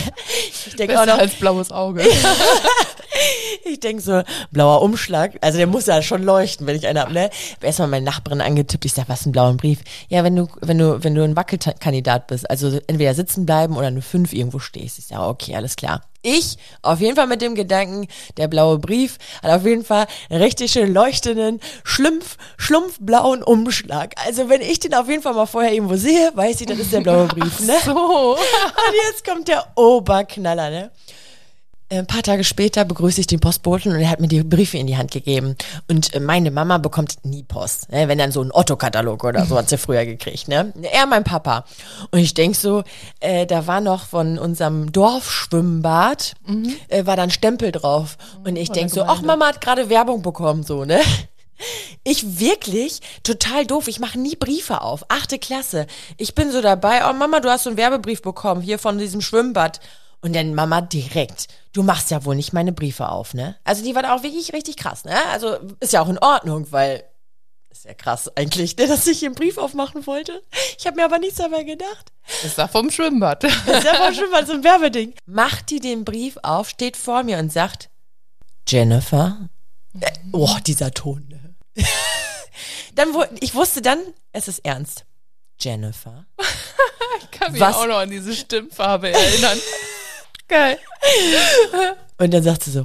Ich denke auch noch. als blaues Auge. Ich denke so, blauer Umschlag, also der muss ja schon leuchten, wenn ich einen hab, ne? Erstmal meine Nachbarin angetippt, ich sag, was ist ein blauer Brief? Ja, wenn du, wenn du, wenn du ein Wackelkandidat bist, also entweder sitzen bleiben oder eine 5 irgendwo stehst. Ich sag, okay, alles klar. Ich, auf jeden Fall mit dem Gedanken, der blaue Brief hat auf jeden Fall einen richtig schön leuchtenden, schlumpf, schlumpfblauen Umschlag. Also wenn ich den auf jeden Fall mal vorher irgendwo sehe, weiß ich, das ist der blaue Brief, ne? So. Und jetzt kommt der Oberknaller, ne? Ein paar Tage später begrüße ich den Postboten und er hat mir die Briefe in die Hand gegeben. Und äh, meine Mama bekommt nie Post. Ne? Wenn dann so ein Otto-Katalog oder so hat sie früher gekriegt. Ne? Er, mein Papa. Und ich denk so, äh, da war noch von unserem Dorfschwimmbad, mhm. äh, war dann Stempel drauf. Und ich denk so, ach, Mama hat gerade Werbung bekommen, so, ne? Ich wirklich total doof. Ich mache nie Briefe auf. Achte Klasse. Ich bin so dabei. Oh Mama, du hast so einen Werbebrief bekommen hier von diesem Schwimmbad. Und dann Mama direkt, du machst ja wohl nicht meine Briefe auf, ne? Also die war auch wirklich richtig krass, ne? Also ist ja auch in Ordnung, weil ist ja krass eigentlich, ne, dass ich einen Brief aufmachen wollte. Ich habe mir aber nichts dabei gedacht. Ist da vom Schwimmbad. Ist ja vom Schwimmbad, so ein Werbeding. Macht die den Brief auf, steht vor mir und sagt, Jennifer? Äh, oh, dieser Ton, ne? dann, ich wusste dann, es ist ernst. Jennifer? ich kann mich Was? auch noch an diese Stimmfarbe erinnern. Geil. Und dann sagt sie so,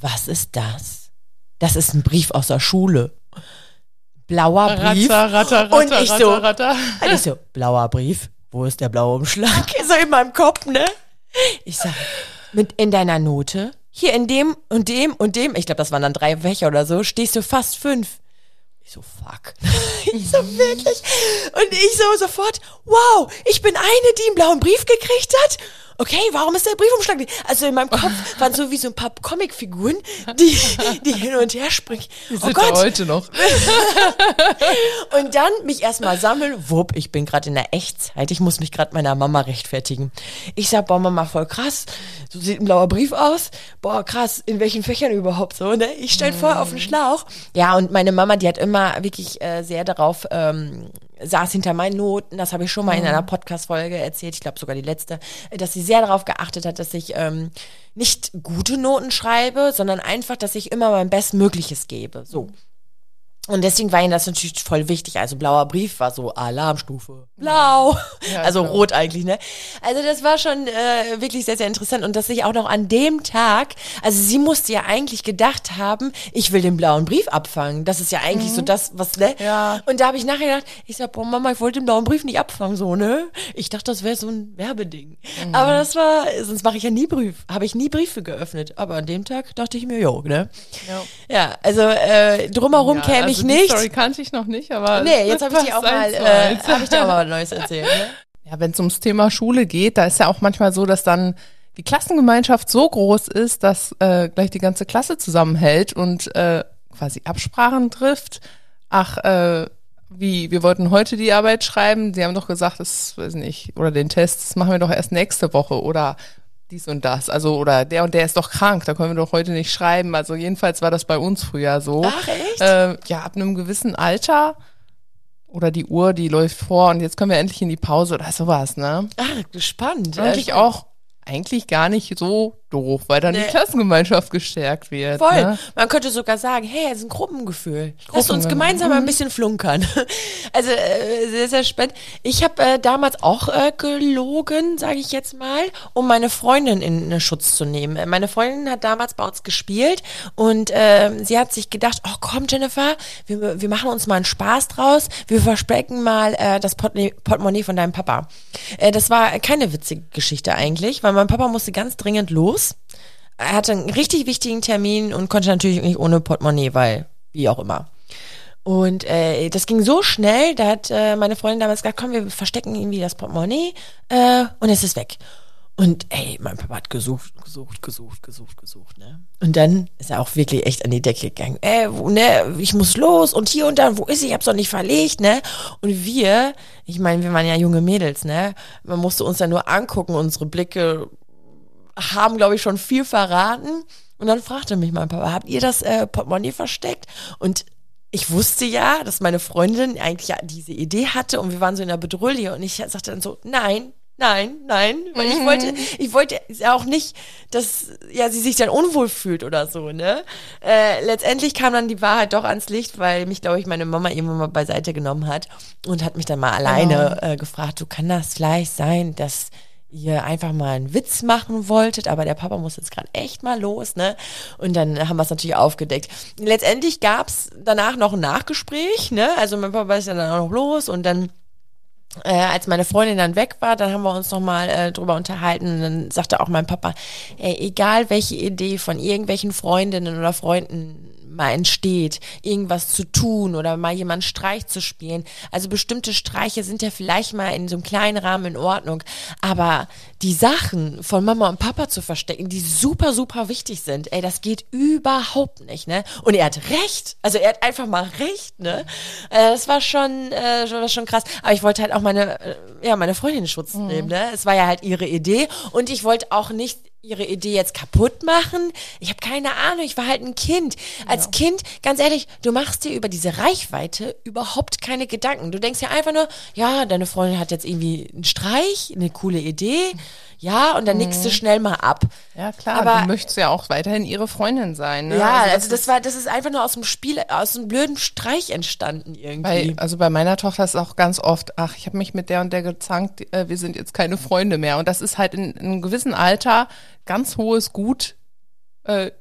was ist das? Das ist ein Brief aus der Schule. Blauer Brief. Ratter, ratter, ratter, und ich so, ratter, Und ich so, blauer Brief. Wo ist der blaue Umschlag? so in meinem Kopf, ne? Ich sag, mit in deiner Note, hier in dem und dem und dem, ich glaube, das waren dann drei Fächer oder so, stehst du fast fünf. Ich so, fuck. ich so, wirklich? Und ich so sofort, wow, ich bin eine, die einen blauen Brief gekriegt hat okay, warum ist der Briefumschlag? Also in meinem Kopf waren so wie so ein paar Comicfiguren, die, die hin und her springen. Die oh Gott. heute noch. und dann mich erstmal sammeln. Wupp, ich bin gerade in der Echtzeit. Ich muss mich gerade meiner Mama rechtfertigen. Ich sag, boah, Mama, voll krass. So sieht ein blauer Brief aus. Boah, krass, in welchen Fächern überhaupt so, ne? Ich stell voll auf den Schlauch. Ja, und meine Mama, die hat immer wirklich äh, sehr darauf ähm, saß hinter meinen Noten, das habe ich schon mal in mhm. einer Podcast-Folge erzählt, ich glaube sogar die letzte, dass sie sehr darauf geachtet hat, dass ich ähm, nicht gute Noten schreibe, sondern einfach, dass ich immer mein Bestmögliches gebe. So. Und deswegen war ihnen das natürlich voll wichtig. Also blauer Brief war so Alarmstufe. Blau. Ja, also klar. rot eigentlich, ne? Also das war schon äh, wirklich sehr, sehr interessant. Und dass ich auch noch an dem Tag, also sie musste ja eigentlich gedacht haben, ich will den blauen Brief abfangen. Das ist ja eigentlich mhm. so das, was, ne? Ja. Und da habe ich nachher gedacht, ich sag, boah, Mama, ich wollte den blauen Brief nicht abfangen, so, ne? Ich dachte, das wäre so ein Werbeding. Mhm. Aber das war, sonst mache ich ja nie Brief. Habe ich nie Briefe geöffnet. Aber an dem Tag dachte ich mir, jo, ne? Ja, ja also äh, drumherum ja, käme ich also nicht. Die Story kannte ich noch nicht, aber. Nee, jetzt habe ich dir auch mal, äh, hab ich dir auch mal Neues erzählt. Ne? Ja, wenn es ums Thema Schule geht, da ist ja auch manchmal so, dass dann die Klassengemeinschaft so groß ist, dass äh, gleich die ganze Klasse zusammenhält und äh, quasi Absprachen trifft. Ach, äh, wie, wir wollten heute die Arbeit schreiben, sie haben doch gesagt, das weiß nicht, oder den Test, das machen wir doch erst nächste Woche oder dies und das. Also, oder der und der ist doch krank, da können wir doch heute nicht schreiben. Also jedenfalls war das bei uns früher so. Ach, echt? Äh, ja, ab einem gewissen Alter oder die Uhr, die läuft vor und jetzt können wir endlich in die Pause oder sowas, ne? Ach, gespannt. Eigentlich auch eigentlich gar nicht so doof, weil dann nee. die Klassengemeinschaft gestärkt wird. Voll. Ne? Man könnte sogar sagen, hey, es ist ein Gruppengefühl. Lass uns gemeinsam mhm. ein bisschen flunkern. Also äh, sehr, sehr spannend. Ich habe äh, damals auch äh, gelogen, sage ich jetzt mal, um meine Freundin in Schutz zu nehmen. Äh, meine Freundin hat damals bei uns gespielt und äh, sie hat sich gedacht, oh komm Jennifer, wir, wir machen uns mal einen Spaß draus. Wir versprechen mal äh, das Portemonnaie von deinem Papa. Äh, das war keine witzige Geschichte eigentlich, weil mein Papa musste ganz dringend los er hatte einen richtig wichtigen Termin und konnte natürlich nicht ohne Portemonnaie, weil wie auch immer. Und äh, das ging so schnell, da hat äh, meine Freundin damals gesagt, komm, wir verstecken irgendwie das Portemonnaie äh, und es ist weg. Und ey, mein Papa hat gesucht, gesucht, gesucht, gesucht, gesucht, ne? Und dann ist er auch wirklich echt an die Decke gegangen. Ey, wo, ne, ich muss los und hier und da, wo ist sie? Ich hab's doch nicht verlegt, ne? Und wir, ich meine, wir waren ja junge Mädels, ne? Man musste uns ja nur angucken, unsere Blicke haben, glaube ich, schon viel verraten. Und dann fragte mich mein Papa, habt ihr das äh, Portemonnaie versteckt? Und ich wusste ja, dass meine Freundin eigentlich ja diese Idee hatte und wir waren so in der Bedrulle und ich sagte dann so, nein, Nein, nein, weil ich wollte, ich wollte auch nicht, dass ja sie sich dann unwohl fühlt oder so, ne? Äh, letztendlich kam dann die Wahrheit doch ans Licht, weil mich, glaube ich, meine Mama irgendwann mal beiseite genommen hat und hat mich dann mal alleine genau. äh, gefragt, du kann das vielleicht sein, dass ihr einfach mal einen Witz machen wolltet, aber der Papa muss jetzt gerade echt mal los, ne? Und dann haben wir es natürlich aufgedeckt. Letztendlich gab's danach noch ein Nachgespräch, ne? Also mein Papa ist ja dann auch noch los und dann äh, als meine Freundin dann weg war, dann haben wir uns nochmal äh, drüber unterhalten und dann sagte auch mein Papa, ey, egal welche Idee von irgendwelchen Freundinnen oder Freunden mal entsteht, irgendwas zu tun oder mal jemand Streich zu spielen. Also bestimmte Streiche sind ja vielleicht mal in so einem kleinen Rahmen in Ordnung, aber die Sachen von Mama und Papa zu verstecken, die super, super wichtig sind, ey, das geht überhaupt nicht, ne? Und er hat recht. Also er hat einfach mal recht, ne? Äh, das war schon, äh, war schon krass. Aber ich wollte halt auch meine, äh, ja, meine Freundin in Schutz mhm. nehmen, ne? Es war ja halt ihre Idee und ich wollte auch nicht ihre Idee jetzt kaputt machen? Ich habe keine Ahnung, ich war halt ein Kind. Als ja. Kind, ganz ehrlich, du machst dir über diese Reichweite überhaupt keine Gedanken. Du denkst ja einfach nur, ja, deine Freundin hat jetzt irgendwie einen Streich, eine coole Idee ja, und dann mhm. nickst du schnell mal ab. Ja, klar, aber du möchtest ja auch weiterhin ihre Freundin sein. Ne? Ja, also, also das, war, das ist einfach nur aus dem Spiel, aus einem blöden Streich entstanden irgendwie. Bei, also bei meiner Tochter ist auch ganz oft, ach, ich habe mich mit der und der gezankt, äh, wir sind jetzt keine Freunde mehr. Und das ist halt in, in einem gewissen Alter ganz hohes Gut, äh,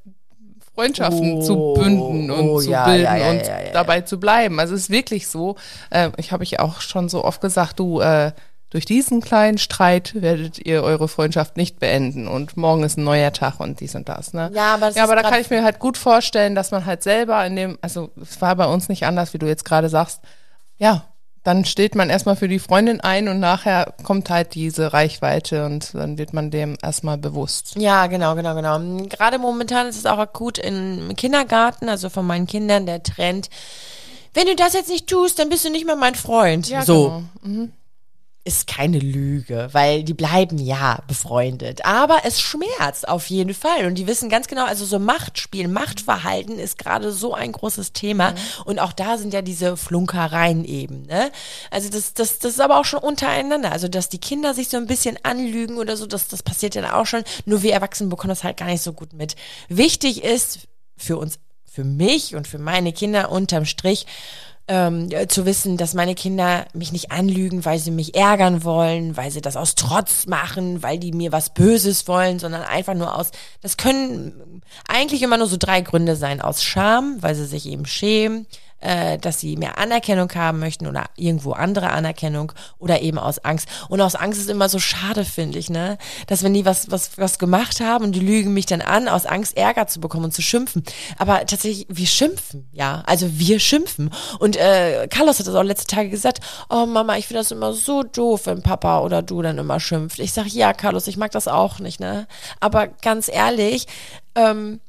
Freundschaften oh, zu bünden und oh, zu ja, bilden ja, ja, und dabei zu bleiben. Also es ist wirklich so. Äh, ich habe ich auch schon so oft gesagt, du, äh, durch diesen kleinen Streit werdet ihr eure Freundschaft nicht beenden und morgen ist ein neuer Tag und dies und das, ne? Ja, aber, ja, aber da kann ich mir halt gut vorstellen, dass man halt selber in dem, also es war bei uns nicht anders, wie du jetzt gerade sagst, ja, dann steht man erstmal für die Freundin ein und nachher kommt halt diese Reichweite und dann wird man dem erstmal bewusst. Ja, genau, genau, genau. Gerade momentan ist es auch akut im Kindergarten, also von meinen Kindern der Trend. Wenn du das jetzt nicht tust, dann bist du nicht mehr mein Freund. Ja, so. Genau. Mhm ist keine Lüge, weil die bleiben ja befreundet. Aber es schmerzt auf jeden Fall. Und die wissen ganz genau, also so Machtspiel, Machtverhalten ist gerade so ein großes Thema. Mhm. Und auch da sind ja diese Flunkereien eben. Ne? Also das, das, das ist aber auch schon untereinander. Also dass die Kinder sich so ein bisschen anlügen oder so, das, das passiert ja auch schon. Nur wir Erwachsenen bekommen das halt gar nicht so gut mit. Wichtig ist für uns, für mich und für meine Kinder unterm Strich, ähm, zu wissen, dass meine Kinder mich nicht anlügen, weil sie mich ärgern wollen, weil sie das aus Trotz machen, weil die mir was Böses wollen, sondern einfach nur aus, das können eigentlich immer nur so drei Gründe sein, aus Scham, weil sie sich eben schämen, äh, dass sie mehr Anerkennung haben möchten oder irgendwo andere Anerkennung oder eben aus Angst. Und aus Angst ist immer so schade, finde ich, ne? Dass wenn die was, was, was gemacht haben und die lügen mich dann an, aus Angst Ärger zu bekommen und zu schimpfen. Aber tatsächlich, wir schimpfen, ja. Also wir schimpfen. Und äh, Carlos hat das auch letzte Tage gesagt, oh Mama, ich finde das immer so doof, wenn Papa oder du dann immer schimpft. Ich sag, ja, Carlos, ich mag das auch nicht, ne? Aber ganz ehrlich, ähm,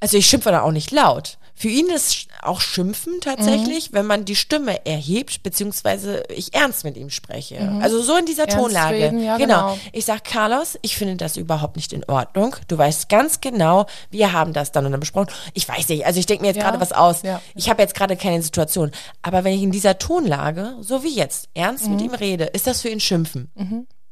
also ich schimpfe da auch nicht laut. Für ihn ist auch Schimpfen tatsächlich, mhm. wenn man die Stimme erhebt, beziehungsweise ich ernst mit ihm spreche. Mhm. Also so in dieser ernst Tonlage. Reden, ja, genau. genau. Ich sag, Carlos, ich finde das überhaupt nicht in Ordnung. Du weißt ganz genau, wir haben das dann und dann besprochen. Ich weiß nicht, also ich denke mir jetzt ja. gerade was aus. Ja. Ich habe jetzt gerade keine Situation. Aber wenn ich in dieser Tonlage, so wie jetzt, ernst mhm. mit ihm rede, ist das für ihn Schimpfen.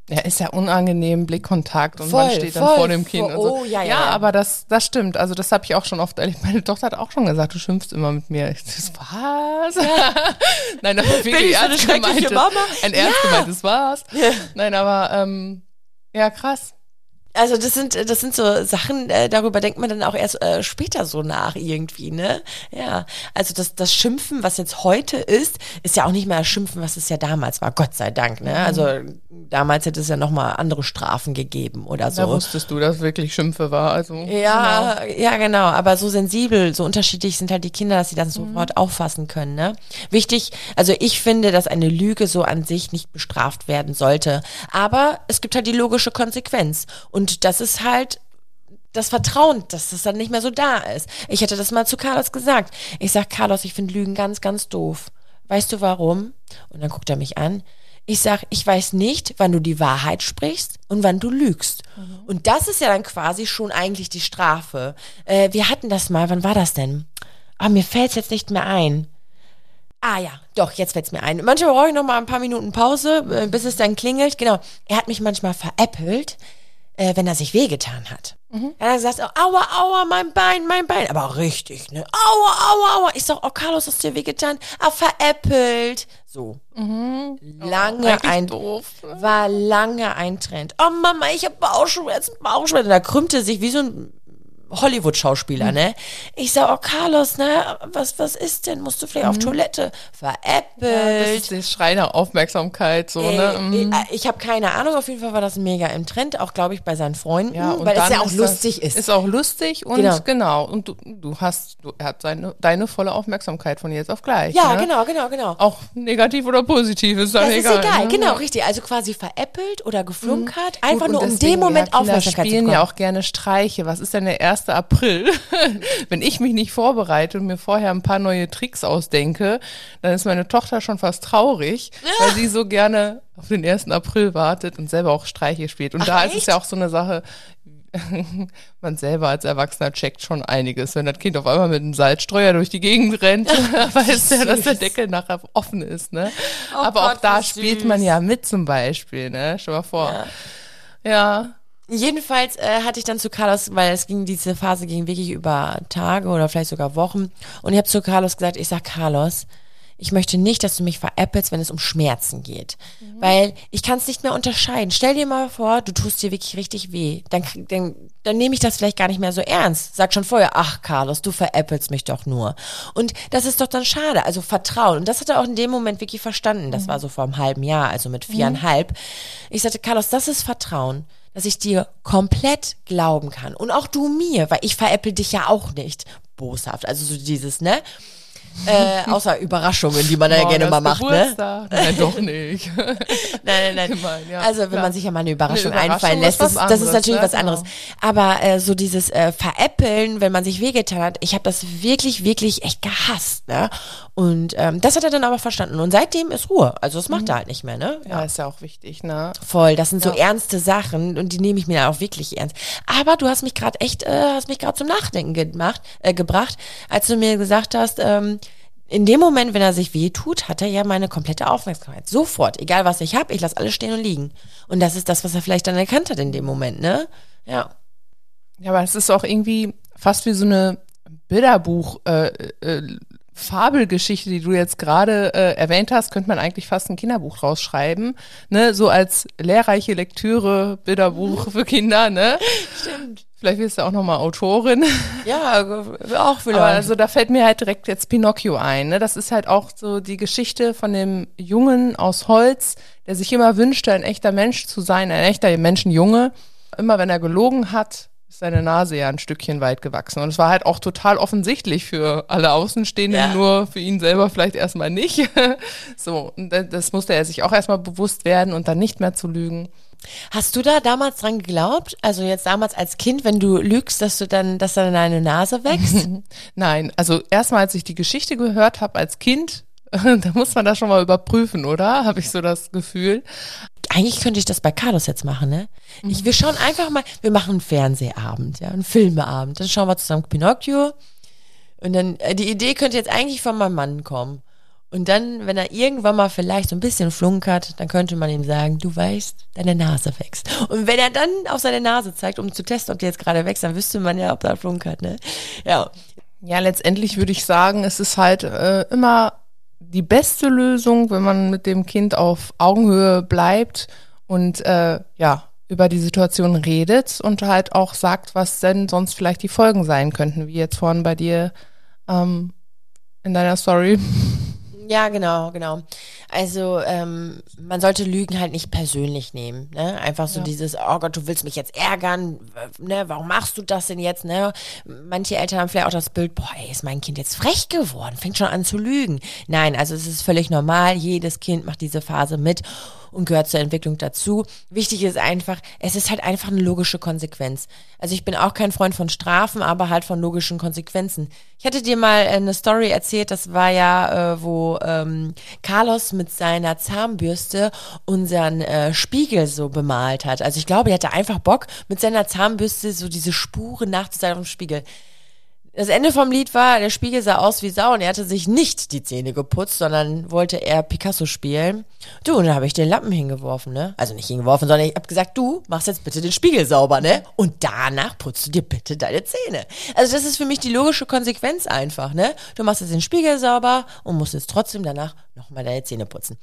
Ja, ist ja unangenehm, Blickkontakt und voll, man steht dann voll, vor dem Kind voll, und so. Oh, ja, ja, ja, aber das, das stimmt. Also das habe ich auch schon oft erlebt. Meine Tochter hat auch schon gesagt, du schimpfst immer mit mir. Ich so, was? Nein, das war wirklich ernst gemeint. Ein ernst gemeintes was. Nein, aber ähm, ja, krass. Also das sind das sind so Sachen, äh, darüber denkt man dann auch erst äh, später so nach irgendwie, ne? Ja, also das das Schimpfen, was jetzt heute ist, ist ja auch nicht mehr das Schimpfen, was es ja damals war, Gott sei Dank, ne? Also damals hätte es ja noch mal andere Strafen gegeben oder so. Da wusstest du, dass wirklich Schimpfe war, also Ja, genau. ja genau, aber so sensibel, so unterschiedlich sind halt die Kinder, dass sie das mhm. sofort auffassen können, ne? Wichtig, also ich finde, dass eine Lüge so an sich nicht bestraft werden sollte, aber es gibt halt die logische Konsequenz und und das ist halt das Vertrauen, dass das dann nicht mehr so da ist. Ich hätte das mal zu Carlos gesagt. Ich sag, Carlos, ich finde Lügen ganz, ganz doof. Weißt du warum? Und dann guckt er mich an. Ich sag, ich weiß nicht, wann du die Wahrheit sprichst und wann du lügst. Mhm. Und das ist ja dann quasi schon eigentlich die Strafe. Äh, wir hatten das mal, wann war das denn? Ah, mir fällt's jetzt nicht mehr ein. Ah ja, doch, jetzt fällt's mir ein. Manchmal brauche ich noch mal ein paar Minuten Pause, äh, bis es dann klingelt. Genau. Er hat mich manchmal veräppelt, äh, wenn er sich wehgetan hat. Mhm. Er hat gesagt, oh, aua, aua, mein Bein, mein Bein. Aber auch richtig, ne? Aua, aua, aua. Ich sag, oh, Carlos, hast dir wehgetan? Ah, veräppelt. So. Mhm. Lange oh, ein, doof. war lange ein Trend. Oh Mama, ich hab Bauchschmerzen, Bauchschmerzen. Da krümmte sich wie so ein Hollywood-Schauspieler, ne? Ich sag, oh Carlos, ne, was, was ist denn? Musst du vielleicht mhm. auf Toilette? Veräppelt. Ja, das ist die Schreiner Aufmerksamkeit, so, Ey, ne? Mhm. Ich, habe keine Ahnung, auf jeden Fall war das mega im Trend, auch glaube ich bei seinen Freunden, ja, weil es ja auch lustig ist. Ist auch lustig und genau, genau. und du, du hast, du, er hat seine, deine volle Aufmerksamkeit von jetzt auf gleich. Ja, ne? genau, genau, genau. Auch negativ oder positiv ist dann das egal. ist egal, ne? genau, richtig. Also quasi veräppelt oder geflunkert, mhm. einfach Gut, nur um dem Moment Aufmerksamkeit zu bekommen. spielen ja auch gerne Streiche. Was ist denn der 1. April? Wenn ich mich nicht vorbereite und mir vorher ein paar neue Tricks ausdenke, dann ist meine Tochter schon fast traurig, weil sie so gerne auf den 1. April wartet und selber auch Streiche spielt. Und Ach, da echt? ist es ja auch so eine Sache, man selber als Erwachsener checkt schon einiges. Wenn das Kind auf einmal mit einem Salzstreuer durch die Gegend rennt, weiß der, dass der Deckel nachher offen ist. Ne? Oh Aber Gott, auch da spielt man ja mit zum Beispiel. Ne? Stell mal vor. Ja. ja. Jedenfalls äh, hatte ich dann zu Carlos, weil es ging, diese Phase ging wirklich über Tage oder vielleicht sogar Wochen. Und ich habe zu Carlos gesagt, ich sag Carlos, ich möchte nicht, dass du mich veräppelst, wenn es um Schmerzen geht. Mhm. Weil ich kann es nicht mehr unterscheiden. Stell dir mal vor, du tust dir wirklich richtig weh. Dann, dann, dann nehme ich das vielleicht gar nicht mehr so ernst. Sag schon vorher, ach Carlos, du veräppelst mich doch nur. Und das ist doch dann schade. Also Vertrauen. Und das hat er auch in dem Moment wirklich verstanden. Das mhm. war so vor einem halben Jahr, also mit viereinhalb. Mhm. Ich sagte, Carlos, das ist Vertrauen dass ich dir komplett glauben kann. Und auch du mir, weil ich veräpple dich ja auch nicht. Boshaft. Also so dieses, ne? Äh, außer Überraschungen, die man da ja gerne mal macht, ne? Nein, doch nicht. nein, nein, nein. Gemein, ja, also wenn klar. man sich ja mal eine Überraschung, eine Überraschung einfallen lässt, das, das, ist natürlich ne? was anderes. Genau. Aber äh, so dieses äh, Veräppeln, wenn man sich wehgetan hat, ich habe das wirklich, wirklich echt gehasst, ne? Und ähm, das hat er dann aber verstanden. Und seitdem ist Ruhe. Also das macht mhm. er halt nicht mehr, ne? Ja. ja, ist ja auch wichtig, ne? Voll. Das sind so ernste Sachen und die nehme ich mir dann auch wirklich ernst. Aber du hast mich gerade echt, äh, hast mich gerade zum Nachdenken gemacht, äh, gebracht, als du mir gesagt hast, ähm, in dem Moment, wenn er sich weh tut, hat er ja meine komplette Aufmerksamkeit. Sofort. Egal was ich habe, ich lasse alles stehen und liegen. Und das ist das, was er vielleicht dann erkannt hat in dem Moment, ne? Ja. Ja, aber es ist auch irgendwie fast wie so eine Bilderbuch, äh, äh, Fabelgeschichte, die du jetzt gerade äh, erwähnt hast, könnte man eigentlich fast ein Kinderbuch rausschreiben, ne? So als lehrreiche Lektüre, Bilderbuch für Kinder, ne? Stimmt. Vielleicht wirst du auch nochmal Autorin. Ja, auch vielleicht. Aber also da fällt mir halt direkt jetzt Pinocchio ein. Ne? Das ist halt auch so die Geschichte von dem Jungen aus Holz, der sich immer wünschte, ein echter Mensch zu sein, ein echter Menschenjunge. Immer wenn er gelogen hat, ist seine Nase ja ein Stückchen weit gewachsen. Und es war halt auch total offensichtlich für alle Außenstehenden, ja. nur für ihn selber vielleicht erstmal nicht. so, und das musste er sich auch erstmal bewusst werden und dann nicht mehr zu lügen. Hast du da damals dran geglaubt? Also jetzt damals als Kind, wenn du lügst, dass du dann, dass dann deine Nase wächst? Nein, also erstmal, als ich die Geschichte gehört habe als Kind, da muss man das schon mal überprüfen, oder? Habe ich so das Gefühl. Eigentlich könnte ich das bei Carlos jetzt machen, ne? Ich, wir schauen einfach mal, wir machen einen Fernsehabend, ja, einen Filmeabend. Dann schauen wir zusammen Pinocchio. Und dann, äh, die Idee könnte jetzt eigentlich von meinem Mann kommen. Und dann, wenn er irgendwann mal vielleicht so ein bisschen flunkert, dann könnte man ihm sagen, du weißt, deine Nase wächst. Und wenn er dann auf seine Nase zeigt, um zu testen, ob die jetzt gerade wächst, dann wüsste man ja, ob er flunkert, ne? Ja. Ja, letztendlich würde ich sagen, es ist halt äh, immer die beste Lösung, wenn man mit dem Kind auf Augenhöhe bleibt und äh, ja, über die Situation redet und halt auch sagt, was denn sonst vielleicht die Folgen sein könnten, wie jetzt vorhin bei dir ähm, in deiner Story. Ja, genau, genau. Also ähm, man sollte Lügen halt nicht persönlich nehmen. Ne? Einfach so ja. dieses, oh Gott, du willst mich jetzt ärgern, ne? warum machst du das denn jetzt? Ne? Manche Eltern haben vielleicht auch das Bild, boah, ey, ist mein Kind jetzt frech geworden, fängt schon an zu lügen. Nein, also es ist völlig normal, jedes Kind macht diese Phase mit und gehört zur Entwicklung dazu. Wichtig ist einfach, es ist halt einfach eine logische Konsequenz. Also ich bin auch kein Freund von Strafen, aber halt von logischen Konsequenzen. Ich hatte dir mal eine Story erzählt, das war ja, äh, wo ähm, Carlos mit seiner Zahnbürste unseren äh, Spiegel so bemalt hat. Also ich glaube, er hatte einfach Bock, mit seiner Zahnbürste so diese Spuren nachzuzeigen am Spiegel Das Ende vom Lied war, der Spiegel sah aus wie Sau und er hatte sich nicht die Zähne geputzt, sondern wollte er Picasso spielen. Du, und dann habe ich den Lappen hingeworfen, ne? Also nicht hingeworfen, sondern ich habe gesagt, du machst jetzt bitte den Spiegel sauber, ne? Und danach putzt du dir bitte deine Zähne. Also das ist für mich die logische Konsequenz einfach, ne? Du machst jetzt den Spiegel sauber und musst jetzt trotzdem danach nochmal deine Zähne putzen.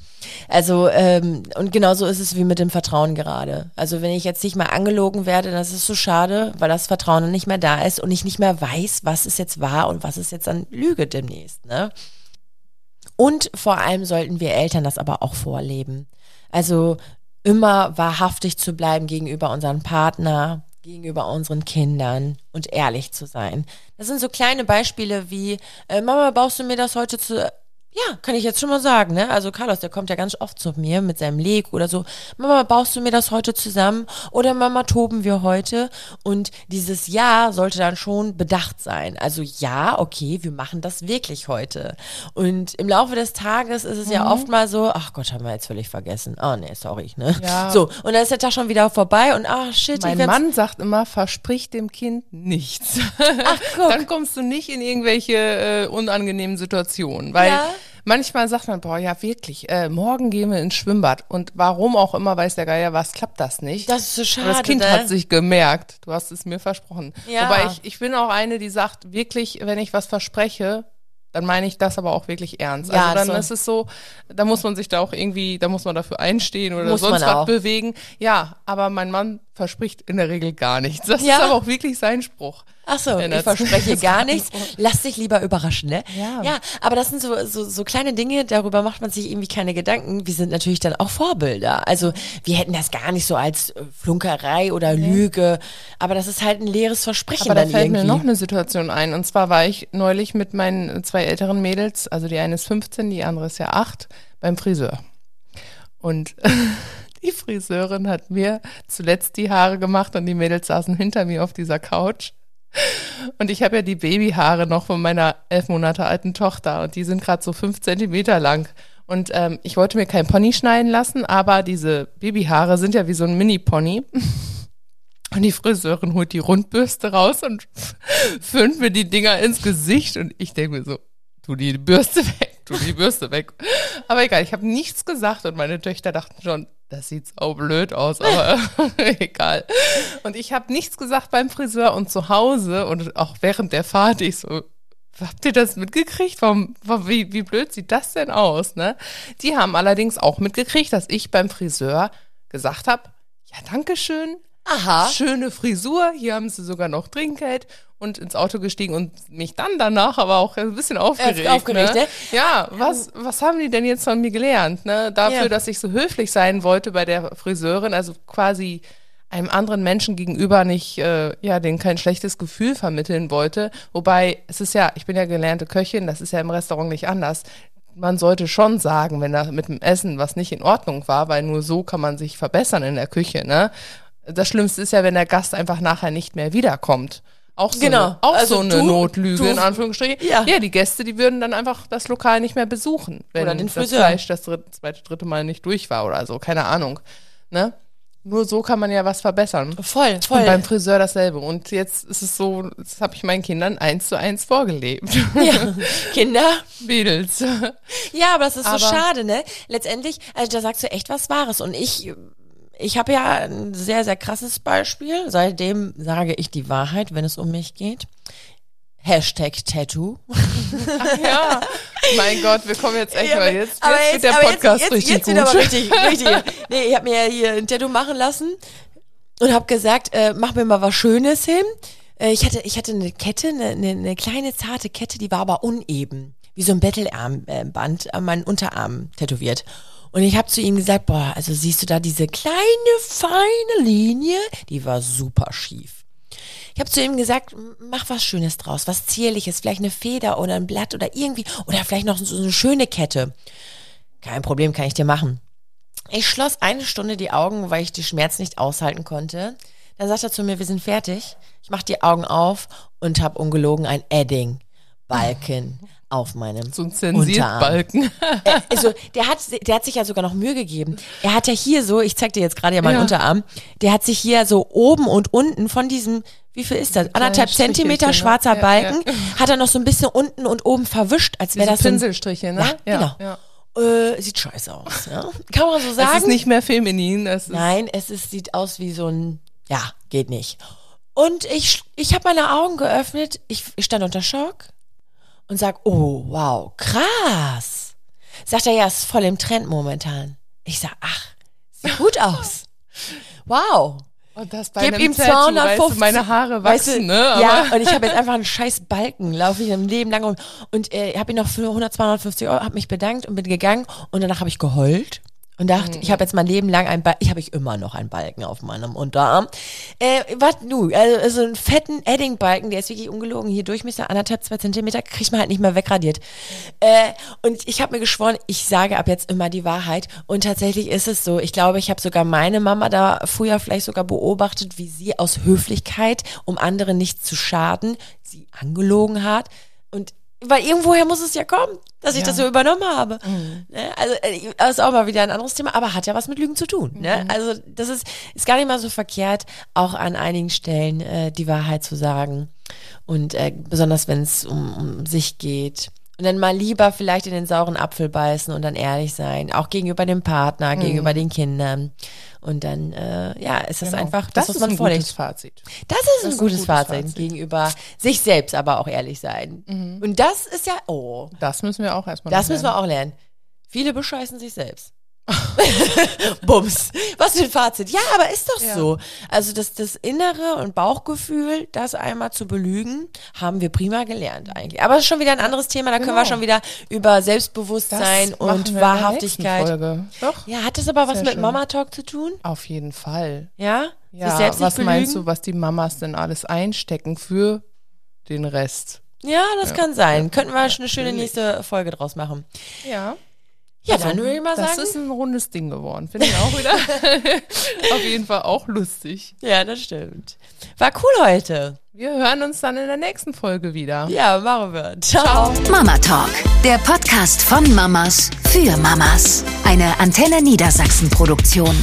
Also, ähm, und genauso ist es wie mit dem Vertrauen gerade. Also wenn ich jetzt nicht mal angelogen werde, das ist so schade, weil das Vertrauen nicht mehr da ist und ich nicht mehr weiß, was ist jetzt wahr und was ist jetzt an Lüge demnächst, ne? Und vor allem sollten wir Eltern das aber auch vorleben. Also immer wahrhaftig zu bleiben gegenüber unserem Partner, gegenüber unseren Kindern und ehrlich zu sein. Das sind so kleine Beispiele wie, äh, Mama, baust du mir das heute zu ja, kann ich jetzt schon mal sagen, ne? Also Carlos, der kommt ja ganz oft zu mir mit seinem Lego oder so. Mama, baust du mir das heute zusammen? Oder Mama, toben wir heute? Und dieses Ja sollte dann schon bedacht sein. Also ja, okay, wir machen das wirklich heute. Und im Laufe des Tages ist es mhm. ja oft mal so, ach Gott, haben wir jetzt völlig vergessen. Oh nee, sorry, ne? Ja. So, und dann ist der Tag schon wieder vorbei und ach shit. Mein Mann sagt immer, versprich dem Kind nichts. Ach, guck. dann kommst du nicht in irgendwelche äh, unangenehmen Situationen, weil ja manchmal sagt man, boah, ja wirklich, äh, morgen gehen wir ins Schwimmbad. Und warum auch immer, weiß der Geier was, klappt das nicht. Das ist so schade. Aber das Kind ne? hat sich gemerkt. Du hast es mir versprochen. Ja. Wobei ich, ich bin auch eine, die sagt, wirklich, wenn ich was verspreche, dann meine ich das aber auch wirklich ernst. Ja, also dann so. ist es so, da muss man sich da auch irgendwie, da muss man dafür einstehen oder muss sonst was bewegen. Ja, aber mein Mann verspricht in der Regel gar nichts. Das ja. ist aber auch wirklich sein Spruch. Ach so, ich verspreche gar nichts. Lass dich lieber überraschen, ne? Ja. Ja, aber das sind so, so, so kleine Dinge, darüber macht man sich irgendwie keine Gedanken. Wir sind natürlich dann auch Vorbilder. Also wir hätten das gar nicht so als äh, Flunkerei oder. Lüge, aber das ist halt ein leeres Versprechen aber dann da fällt irgendwie. mir noch eine Situation ein. Und zwar war ich neulich mit meinen zwei älteren Mädels, also die eine ist 15, die andere ist ja 8, beim Friseur. Und die Friseurin hat mir zuletzt die Haare gemacht und die Mädels saßen hinter mir auf dieser Couch. Und ich habe ja die Babyhaare noch von meiner elf Monate alten Tochter und die sind gerade so fünf Zentimeter lang. Und ähm, ich wollte mir kein Pony schneiden lassen, aber diese Babyhaare sind ja wie so ein Mini-Pony. Und die Friseurin holt die Rundbürste raus und föhnt mir die Dinger ins Gesicht. Und ich denke mir so, tu die Bürste weg, tu die Bürste weg. Aber egal, ich habe nichts gesagt und meine Töchter dachten schon, das sieht so blöd aus, aber egal. Und ich habe nichts gesagt beim Friseur und zu Hause und auch während der Fahrt, ich so, habt ihr das mitgekriegt? Warum, wie, wie blöd sieht das denn aus, ne? Die haben allerdings auch mitgekriegt, dass ich beim Friseur gesagt habe, ja, danke schön, Aha. Schöne Frisur, hier haben sie sogar noch Trinkgeld und ins Auto gestiegen und mich dann danach aber auch ein bisschen aufgeregt. Äh, aufgeregt, ne? ne? Ja, was, was haben die denn jetzt von mir gelernt? Ne? Dafür, ja. dass ich so höflich sein wollte bei der Friseurin, also quasi einem anderen Menschen gegenüber nicht, äh, ja, denen kein schlechtes Gefühl vermitteln wollte. Wobei, es ist ja, ich bin ja gelernte Köchin, das ist ja im Restaurant nicht anders man sollte schon sagen, wenn da mit dem Essen was nicht in Ordnung war, weil nur so kann man sich verbessern in der Küche, ne? Das Schlimmste ist ja, wenn der Gast einfach nachher nicht mehr wiederkommt. Auch so genau. eine, auch also so eine du, Notlüge, du, in Anführungsstrichen. Ja. ja, die Gäste, die würden dann einfach das Lokal nicht mehr besuchen, wenn oder den das Fleisch das dritte, zweite, dritte Mal nicht durch war oder so, keine Ahnung. Ne? Nur so kann man ja was verbessern. Voll, voll. Und beim Friseur dasselbe. Und jetzt ist es so, das habe ich meinen Kindern eins zu eins vorgelebt. Ja, Kinder. Mädels. Ja, aber das ist aber so schade, ne? Letztendlich, also da sagst du echt was Wahres. Und ich ich habe ja ein sehr, sehr krasses Beispiel. Seitdem sage ich die Wahrheit, wenn es um mich geht. Hashtag Tattoo. Ach ja, mein Gott, wir kommen jetzt echt ja, mal jetzt, aber jetzt, jetzt der Podcast jetzt, jetzt, richtig jetzt gut. aber richtig, richtig. Nee, ich habe mir ja hier ein Tattoo machen lassen und habe gesagt, äh, mach mir mal was Schönes hin. Äh, ich hatte, ich hatte eine Kette, eine, eine, eine kleine zarte Kette, die war aber uneben, wie so ein Bettelarmband an meinen Unterarm tätowiert. Und ich habe zu ihm gesagt, boah, also siehst du da diese kleine, feine Linie? Die war super schief. Ich habe zu ihm gesagt, mach was Schönes draus, was Zierliches, vielleicht eine Feder oder ein Blatt oder irgendwie, oder vielleicht noch so eine schöne Kette. Kein Problem, kann ich dir machen. Ich schloss eine Stunde die Augen, weil ich die Schmerz nicht aushalten konnte. Dann sagt er zu mir, wir sind fertig. Ich mach die Augen auf und habe ungelogen ein Edding. Balken auf meinem so ein Zensierbalken. Äh, also der hat, der hat sich ja sogar noch Mühe gegeben. Er hat ja hier so, ich zeig dir jetzt gerade ja meinen ja. Unterarm, der hat sich hier so oben und unten von diesem wie viel ist das? Anderthalb Zentimeter ne? schwarzer Balken. ja. Hat er noch so ein bisschen unten und oben verwischt, als wäre das so ein, Pinselstriche, ne? Ja, genau. äh, sieht scheiße aus. Ja? Kann man so Es sagen? ist nicht mehr feminin. Es Nein, es ist, sieht aus wie so ein, ja, geht nicht. Und ich, ich habe meine Augen geöffnet, ich, ich stand unter Schock und sag, oh, wow, krass. Sagt er, ja, ist voll im Trend momentan. Ich sag, ach, sieht gut aus. Wow. Und das bei Gib ihm Tattoo, weißt du, 250. meine Haare Weißt wachsen, du, ne? Aber Ja, und ich habe jetzt einfach einen scheiß Balken, laufe ich ein Leben lang und, und äh, habe ihn noch für 100, 250 Euro, habe mich bedankt und bin gegangen und danach habe ich geheult und dachte, ich habe jetzt mein Leben lang einen Balken, ich habe ich immer noch einen Balken auf meinem Unterarm. Äh, was nu? Also so einen fetten Edding-Balken, der ist wirklich ungelogen, hier Durchmesser anderthalb, zwei Zentimeter, kriegt man halt nicht mehr wegradiert. Äh, und ich habe mir geschworen, ich sage ab jetzt immer die Wahrheit und tatsächlich ist es so. Ich glaube, ich habe sogar meine Mama da früher vielleicht sogar beobachtet, wie sie aus Höflichkeit, um anderen nicht zu schaden, sie angelogen hat und weil irgendwoher muss es ja kommen, dass ich Ja. das so übernommen habe. Ne? Also äh, das ist auch mal wieder ein anderes Thema, aber hat ja was mit Lügen zu tun. Ne? Also das ist, ist gar nicht mal so verkehrt, auch an einigen Stellen äh, die Wahrheit zu sagen. Und äh, besonders wenn es um, um sich geht. Und dann mal lieber vielleicht in den sauren Apfel beißen und dann ehrlich sein, auch gegenüber dem Partner, gegenüber den Kindern. Und dann, äh, ja, ist das Genau. einfach das, das ist ein vorlegt. gutes Fazit. Das ist ein ist ein gutes, gutes Fazit, Fazit. gegenüber sich selbst, aber auch ehrlich sein. Und das ist ja, oh, Das müssen wir auch erstmal das noch müssen wir auch lernen. Viele bescheißen sich selbst. Bums. Was für ein Fazit. Ja, aber ist doch Ja. so. Also das, das Innere und Bauchgefühl, das einmal zu belügen, haben wir prima gelernt eigentlich. Aber das ist schon wieder ein anderes Thema. Da können wir Genau. schon wieder über Das Selbstbewusstsein machen und Wahrhaftigkeit. Folge. Doch, Ja, hat das aber was Sehr mit schön. Mama Talk zu tun? auf jeden Fall. Ja? Ja, sich selbst was nicht meinst belügen? du, was die Mamas denn alles einstecken für den Rest? Ja, das kann sein. Könnten wir eine schöne nächste Folge draus machen. Ja. Ja, dann würde ich mal das sagen. ist ein rundes Ding geworden. Finde ich auch wieder. auf jeden Fall auch lustig. Ja, das stimmt. War cool heute. Wir hören uns dann in der nächsten Folge wieder. Ja, machen wir. Ciao. Mama Talk, der Podcast von Mamas für Mamas. Eine Antenne Niedersachsen Produktion.